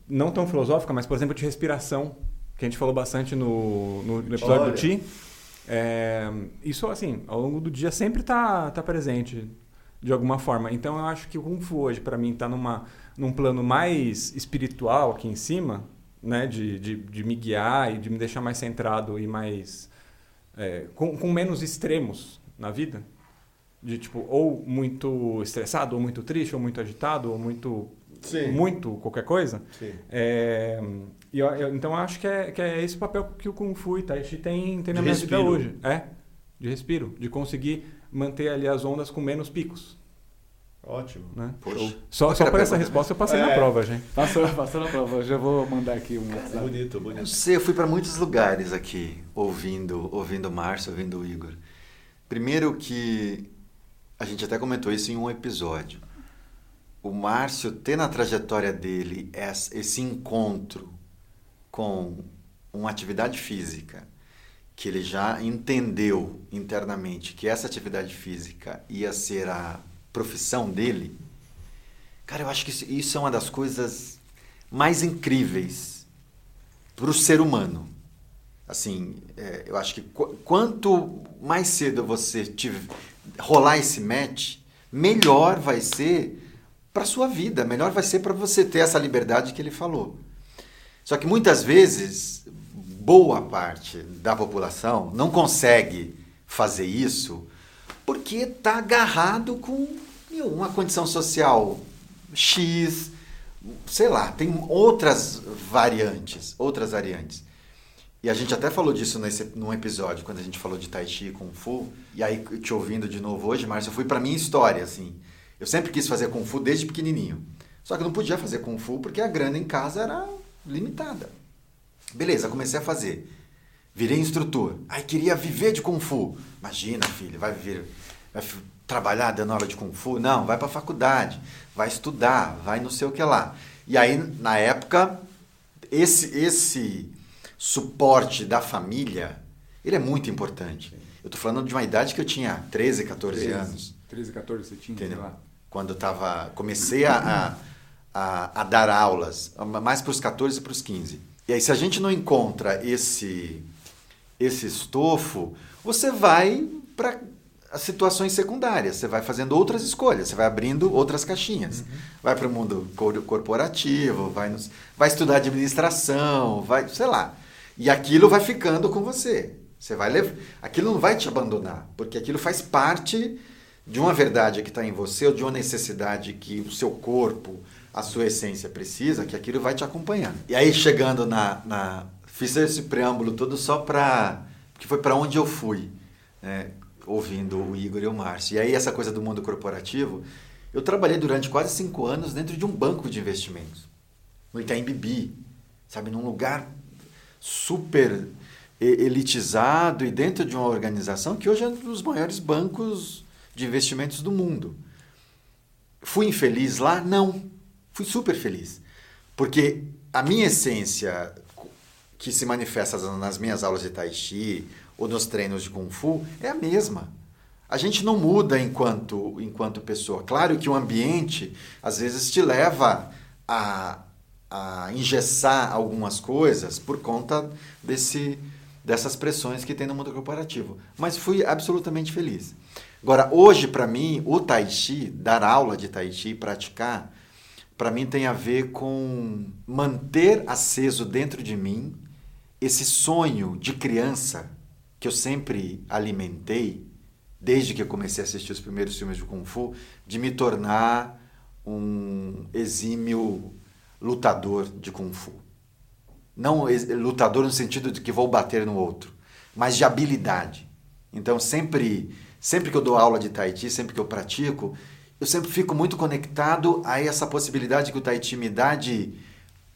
C: não tão filosófica, mas por exemplo de respiração, que a gente falou bastante no, no episódio
B: Olha.
C: do Ti. É, isso assim, ao longo do dia sempre tá tá presente de alguma forma. Então eu acho que o Kung Fu hoje para mim tá numa num plano mais espiritual aqui em cima, né, de, de, de me guiar e de me deixar mais centrado e mais é, com, com menos extremos na vida. De tipo, ou muito estressado, ou muito triste, ou muito agitado, ou muito.
B: Sim.
C: Muito qualquer coisa. É, eu- eu- então eu acho que é, que é esse o papel que o Kung Fu e Tai Chi tem, tem na
B: De
C: minha
B: respiro.
C: vida hoje. É, de respiro. De conseguir manter ali as ondas com menos picos.
B: Ótimo.
C: Né?
A: Poxa.
C: Só, só por essa resposta eu passei
B: É.
C: na prova, gente.
D: Passou, passou na prova. Eu já vou mandar aqui um WhatsApp.
B: Bonito,
A: Não
B: bonito.
A: sei, eu fui para muitos lugares aqui, ouvindo, ouvindo o Márcio, ouvindo o Igor. Primeiro que a gente até comentou isso em um episódio. O Márcio ter na trajetória dele es- esse encontro com uma atividade física que ele já entendeu internamente que essa atividade física ia ser a profissão dele. Cara, eu acho que isso, é uma das coisas mais incríveis para o ser humano. Assim, é, eu acho que qu- quanto mais cedo você tiver, rolar esse match, melhor vai ser para sua vida, melhor vai ser para você ter essa liberdade que ele falou. Só que muitas vezes, boa parte da população não consegue fazer isso porque está agarrado com meu, uma condição social X, sei lá, tem outras variantes, outras variantes. E a gente até falou disso nesse, num episódio, quando a gente falou de Tai Chi e Kung Fu. E aí, te ouvindo de novo hoje, Márcio, eu fui pra minha história, assim. Eu sempre quis fazer Kung Fu desde pequenininho. Só que não podia fazer Kung Fu porque a grana em casa era limitada. Beleza, comecei a fazer. Virei instrutor. Aí queria viver de Kung Fu. Imagina, filho, vai viver, vai trabalhar dando aula de Kung Fu? Não, vai pra faculdade, vai estudar, vai não sei o que lá. E aí, na época, esse, esse suporte da família, ele é muito importante. Eu estou falando de uma idade que eu tinha 13, 14 13, anos.
D: 13, 14 você tinha,
A: Entendeu? Quando eu tava, comecei a, a, a dar aulas, mais para os 14 e para os 15. E aí, se a gente não encontra esse, esse estofo, você vai para as situações secundárias, você vai fazendo outras escolhas, você vai abrindo outras caixinhas. Uhum. Vai para o mundo corporativo, vai, nos, vai estudar administração, vai, sei lá. E aquilo vai ficando com você. Você vai levar, aquilo não vai te abandonar, porque aquilo faz parte de uma verdade que está em você ou de uma necessidade que o seu corpo, a sua essência precisa, que aquilo vai te acompanhando. E aí chegando na, na fiz esse preâmbulo todo só para que foi para onde eu fui, né? Ouvindo o Igor e o Márcio. E aí essa coisa do mundo corporativo, eu trabalhei durante quase cinco anos dentro de um banco de investimentos, no Itaim Bibi, sabe, num lugar super elitizado e dentro de uma organização que hoje é um dos maiores bancos de investimentos do mundo. Fui infeliz lá? Não. Fui super feliz. Porque a minha essência, que se manifesta nas minhas aulas de Tai Chi ou nos treinos de Kung Fu, é a mesma. A gente não muda enquanto, enquanto pessoa. Claro que o ambiente, às vezes, te leva a a engessar algumas coisas por conta desse, dessas pressões que tem no mundo corporativo. Mas fui absolutamente feliz. Agora, hoje, para mim, o Tai Chi, dar aula de Tai Chi, praticar, para mim tem a ver com manter aceso dentro de mim esse sonho de criança que eu sempre alimentei, desde que eu comecei a assistir os primeiros filmes de Kung Fu, de me tornar um exímio lutador de Kung Fu. Não lutador no sentido de que vou bater no outro, mas de habilidade. Então, sempre, sempre que eu dou aula de Tai Chi, sempre que eu pratico, eu sempre fico muito conectado a essa possibilidade que o Tai Chi me dá de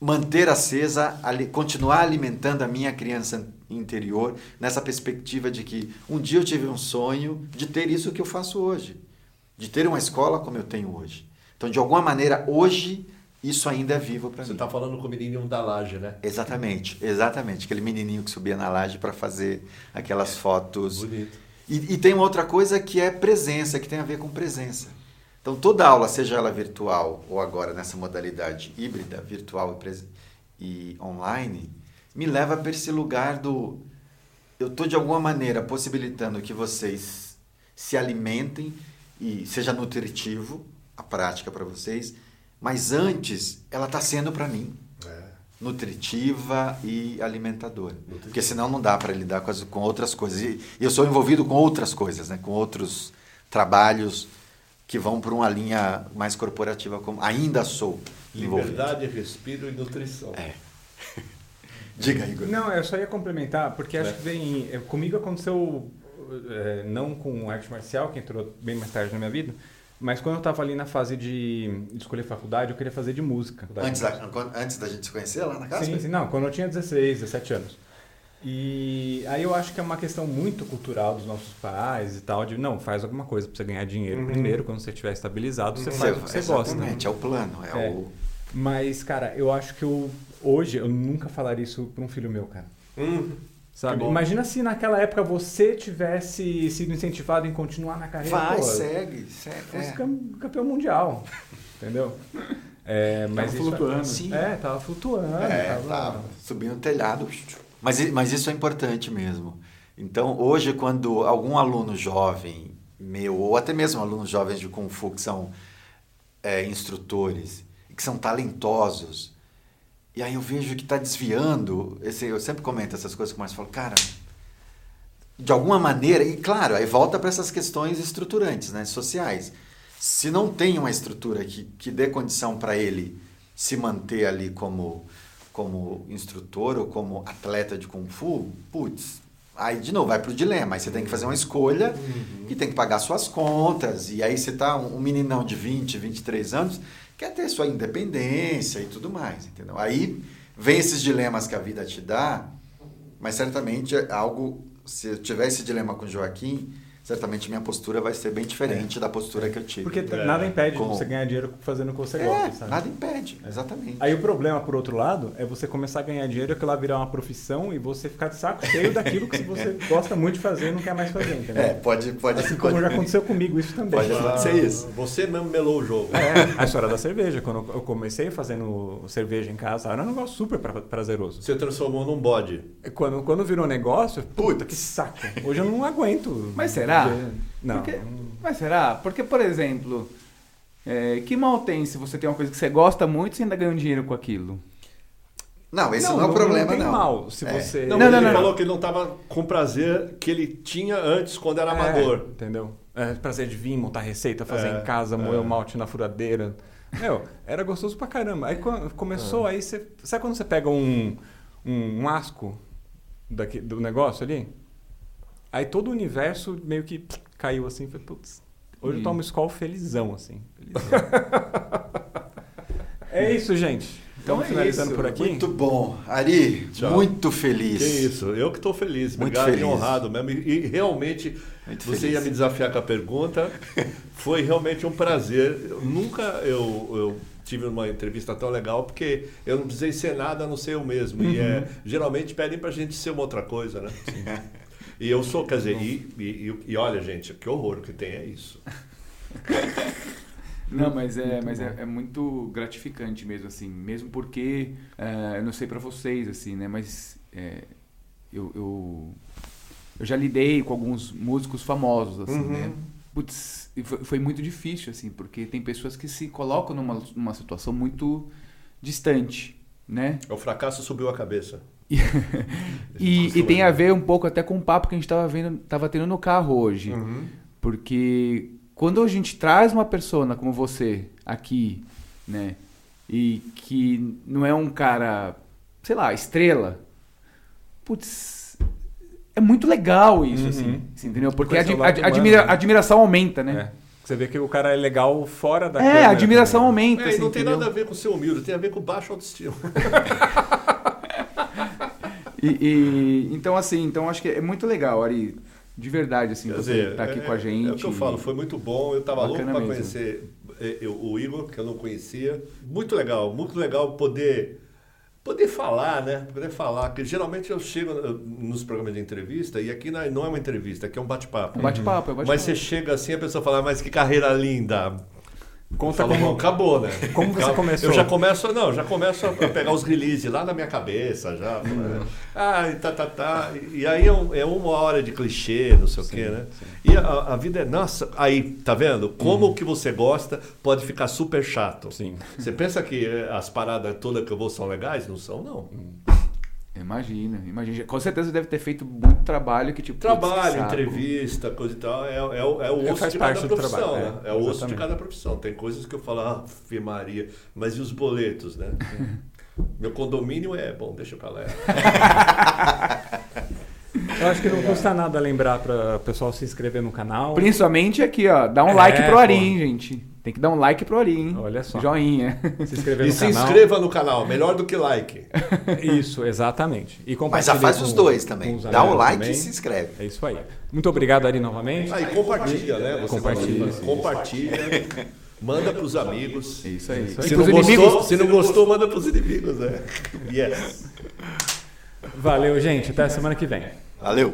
A: manter acesa, continuar alimentando a minha criança interior, nessa perspectiva de que um dia eu tive um sonho de ter isso que eu faço hoje, de ter uma escola como eu tenho hoje. Então, de alguma maneira, hoje isso ainda é vivo para mim.
B: Você está falando com o menininho da laje, né?
A: Exatamente, exatamente. Aquele menininho que subia na laje para fazer aquelas fotos.
B: Bonito.
A: E, e, tem uma outra coisa que é presença, que tem a ver com presença. Então, toda aula, seja ela virtual ou agora nessa modalidade híbrida, virtual e, e online, me leva para esse lugar do. Eu estou, de alguma maneira, possibilitando que vocês se alimentem e seja nutritivo a prática para vocês mas antes, ela está sendo para mim. É. Nutritiva e alimentadora. Nutritiva. Porque senão não dá para lidar com, as, com outras coisas. E, e eu sou envolvido com outras coisas, né? com outros trabalhos que vão para uma linha mais corporativa, como ainda sou envolvido.
B: Liberdade, respiro e nutrição.
A: É. Diga, Igor.
C: Não, eu só ia complementar, porque é. acho que vem. É, comigo aconteceu, é, não com arte marcial, que entrou bem mais tarde na minha vida, mas quando eu estava ali na fase de, escolher faculdade, eu queria fazer de música.
A: Antes da, antes da gente se conhecer lá na casa?
C: Sim, sim, não, quando eu tinha 16, 17 anos. E aí eu acho que é uma questão muito cultural dos nossos pais e tal, de não, faz alguma coisa para você ganhar dinheiro uhum. primeiro, quando você estiver estabilizado, você uhum. faz o que você gosta.
A: Exatamente, é o plano, é, é, o...
C: Mas, cara, eu acho que eu, hoje, eu nunca falaria isso para um filho meu, cara.
B: Uhum.
C: Sabe? Imagina se naquela época você tivesse sido incentivado em continuar na carreira.
A: Vai, pô, segue, segue.
C: Fosse é. campeão mundial. entendeu? É, mas
D: tava flutuando. Sim.
C: É, tava flutuando. É,
A: tava, tava subindo o telhado. Mas, mas isso é importante mesmo. Então, hoje, quando algum aluno jovem meu, ou até mesmo alunos jovens de Kung Fu que são é, instrutores, que são talentosos, e aí eu vejo que está desviando. Esse, eu sempre comento essas coisas com Márcio. Falo, cara, de alguma maneira, e claro, aí volta para essas questões estruturantes, né, sociais. Se não tem uma estrutura que, que dê condição para ele se manter ali como, como instrutor ou como atleta de Kung Fu, putz, aí de novo vai pro dilema. Aí você tem que fazer uma escolha e tem que pagar suas contas. E aí você tá um, um meninão de 20, 23 anos, quer ter sua independência e tudo mais, entendeu? Aí vem esses dilemas que a vida te dá, mas certamente é algo, se eu tiver esse dilema com o Joaquim, certamente minha postura vai ser bem diferente da postura que eu tive.
C: Porque
B: É.
C: nada impede
A: Com-
C: de você ganhar dinheiro fazendo o que você
A: é,
C: gosta, sabe?
A: nada impede, exatamente.
C: Aí o problema, por outro lado, é você começar a ganhar dinheiro, aquilo lá virar uma profissão e você ficar de saco cheio daquilo que você gosta muito de fazer e não quer mais fazer, entendeu?
A: É, pode, pode,
C: Assim como
A: pode-
C: já aconteceu comigo isso também.
A: Pode acontecer isso.
B: Você mesmo melou o jogo.
C: É, a história da cerveja. Quando eu comecei fazendo cerveja em casa, era um negócio super pra- prazeroso.
B: Você transformou num bode.
C: Quando, quando virou negócio, puta, que saco. Hoje eu não aguento.
D: Mas será?
C: Não.
D: Porque- mas será? Porque, por exemplo, é, que mal tem se você tem uma coisa que você gosta muito e você ainda ganha um dinheiro com aquilo?
A: Não, esse não, é o problema,
C: tem
A: não.
C: mal se
A: É.
C: você...
B: Não,
D: Não,
B: ele
D: não, não,
B: falou
D: não.
B: que ele não estava com prazer que ele tinha antes quando era
C: É,
B: amador.
C: entendeu? É, prazer de vir, montar receita, fazer
B: É,
C: em casa, moer
B: é.
C: o malte na furadeira. Meu, era gostoso pra caramba. Aí
B: É.
C: começou, aí você. Sabe quando você pega um, um, um asco daqui, do negócio ali? Aí todo o universo meio que caiu assim. Falei, putz, hoje eu
D: Hum.
C: tomo Skol felizão, assim. felizão. é isso, gente.
D: Então
C: Estamos
D: é
C: finalizando
D: isso.
C: por aqui.
A: Muito bom. Ari,
B: Tchau.
A: muito feliz.
B: Que isso, eu que estou feliz.
A: Muito
B: Obrigado e
A: feliz.
B: honrado mesmo. E, e realmente,
A: Muito
B: você
A: feliz.
B: ia me desafiar com a pergunta. Foi realmente um prazer. Eu nunca eu, eu tive uma entrevista tão legal, porque eu não precisei ser nada a não ser eu mesmo. E
A: Uhum.
B: é, geralmente pedem pra gente ser uma outra coisa, né? E eu sou, quer dizer, e, e, e- olha, gente, que horror que tem é isso.
D: Não, mas é, mas é, é muito gratificante mesmo, assim. Mesmo porque, é, eu não sei pra vocês, assim, né? Mas é, eu, eu, eu já lidei com alguns músicos famosos, assim,
B: Uhum.
D: né? Putz, foi, foi muito difícil, assim, porque tem pessoas que se colocam numa, numa situação muito distante, né?
B: O fracasso subiu a cabeça.
D: E, e, e tem a ver um pouco até com o papo que a gente tava, vendo, tava tendo no carro hoje.
B: Uhum.
D: Porque quando a gente traz uma persona como você aqui, né? E que não é um cara, sei lá, estrela. Putz, é muito legal isso,
C: Uhum.
D: assim. você Entendeu? Porque a,
C: Conhecer o
D: admi-
C: lado
D: a- admira-
C: humano, né?
D: admiração aumenta, né?
C: É. Você vê que o cara é legal fora da
D: É, a admiração
C: também.
D: aumenta.
B: É, e
D: assim,
B: não tem
D: entendeu?
B: nada a ver com ser humilde, tem a ver com baixo autoestima.
D: E, e- então, assim, então acho que é muito legal, Ari. De verdade, assim,
B: Quer
D: você
B: dizer,
D: estar aqui
B: é,
D: com a gente.
B: É o que eu falo, foi muito bom. Eu estava louco para conhecer eu- o Igor, que eu não conhecia. Muito legal, muito legal poder poder falar, né? Poder falar, porque geralmente eu chego nos programas de entrevista e aqui não é é uma entrevista, aqui é um bate-papo.
D: Um bate-papo, é um
B: Mas
D: bate-papo.
B: você chega assim, a pessoa fala, mas que carreira linda.
C: Conta como-
B: "Bom, acabou, né?
C: como você começou?
B: Eu já começo, não, já começo a pegar os releases lá na minha cabeça, já. Ah, e tá, tá, tá. E aí é, é uma hora de clichê, não sei o quê, né? E a, a vida é, nossa, aí, tá vendo? Como o que você gosta pode ficar super chato.
C: Sim.
B: Você pensa que eh, as paradas todas que eu vou são legais? Não são, não.
D: Imagina, imagina. Com certeza deve ter feito muito trabalho que tipo. putz,
B: Trabalho,
D: saco.
B: entrevista, coisa e tal, é, é, o- é o
C: É,
B: osso de cada profissão,
C: trabalho,
B: né?
C: é,
B: É, o osso de cada profissão. Tem coisas que eu falo, ah, Maria, mas e os boletos, né? Meu condomínio é bom, deixa pra lá.
C: Eu acho que não custa nada lembrar para o pessoal se inscrever no canal.
D: Principalmente aqui, ó. Dá um
C: É,
D: like pro
C: pô.
D: Ari, hein, gente. Tem que dar um like pro Ari, hein?
C: Olha só.
D: Joinha.
C: Se inscrever
B: E
C: no
B: se
C: canal.
B: inscreva no canal, melhor do que like.
C: Isso, exatamente. E
A: Mas já faz
C: com-
A: os dois também.
C: os
A: Dá o
C: amigos
A: like
C: também.
A: e se inscreve.
C: É isso aí. Muito obrigado, Ari, novamente.
B: Aí compartilha, né? Você
C: Compartilha.
B: falou, Compartilha. Manda pros amigos.
D: É isso aí.
C: isso aí.
B: Se não, gostou,
D: inimigos.
B: se não gostou, manda pros inimigos. É. Yes.
C: Valeu, gente. Até a semana que vem.
A: Valeu!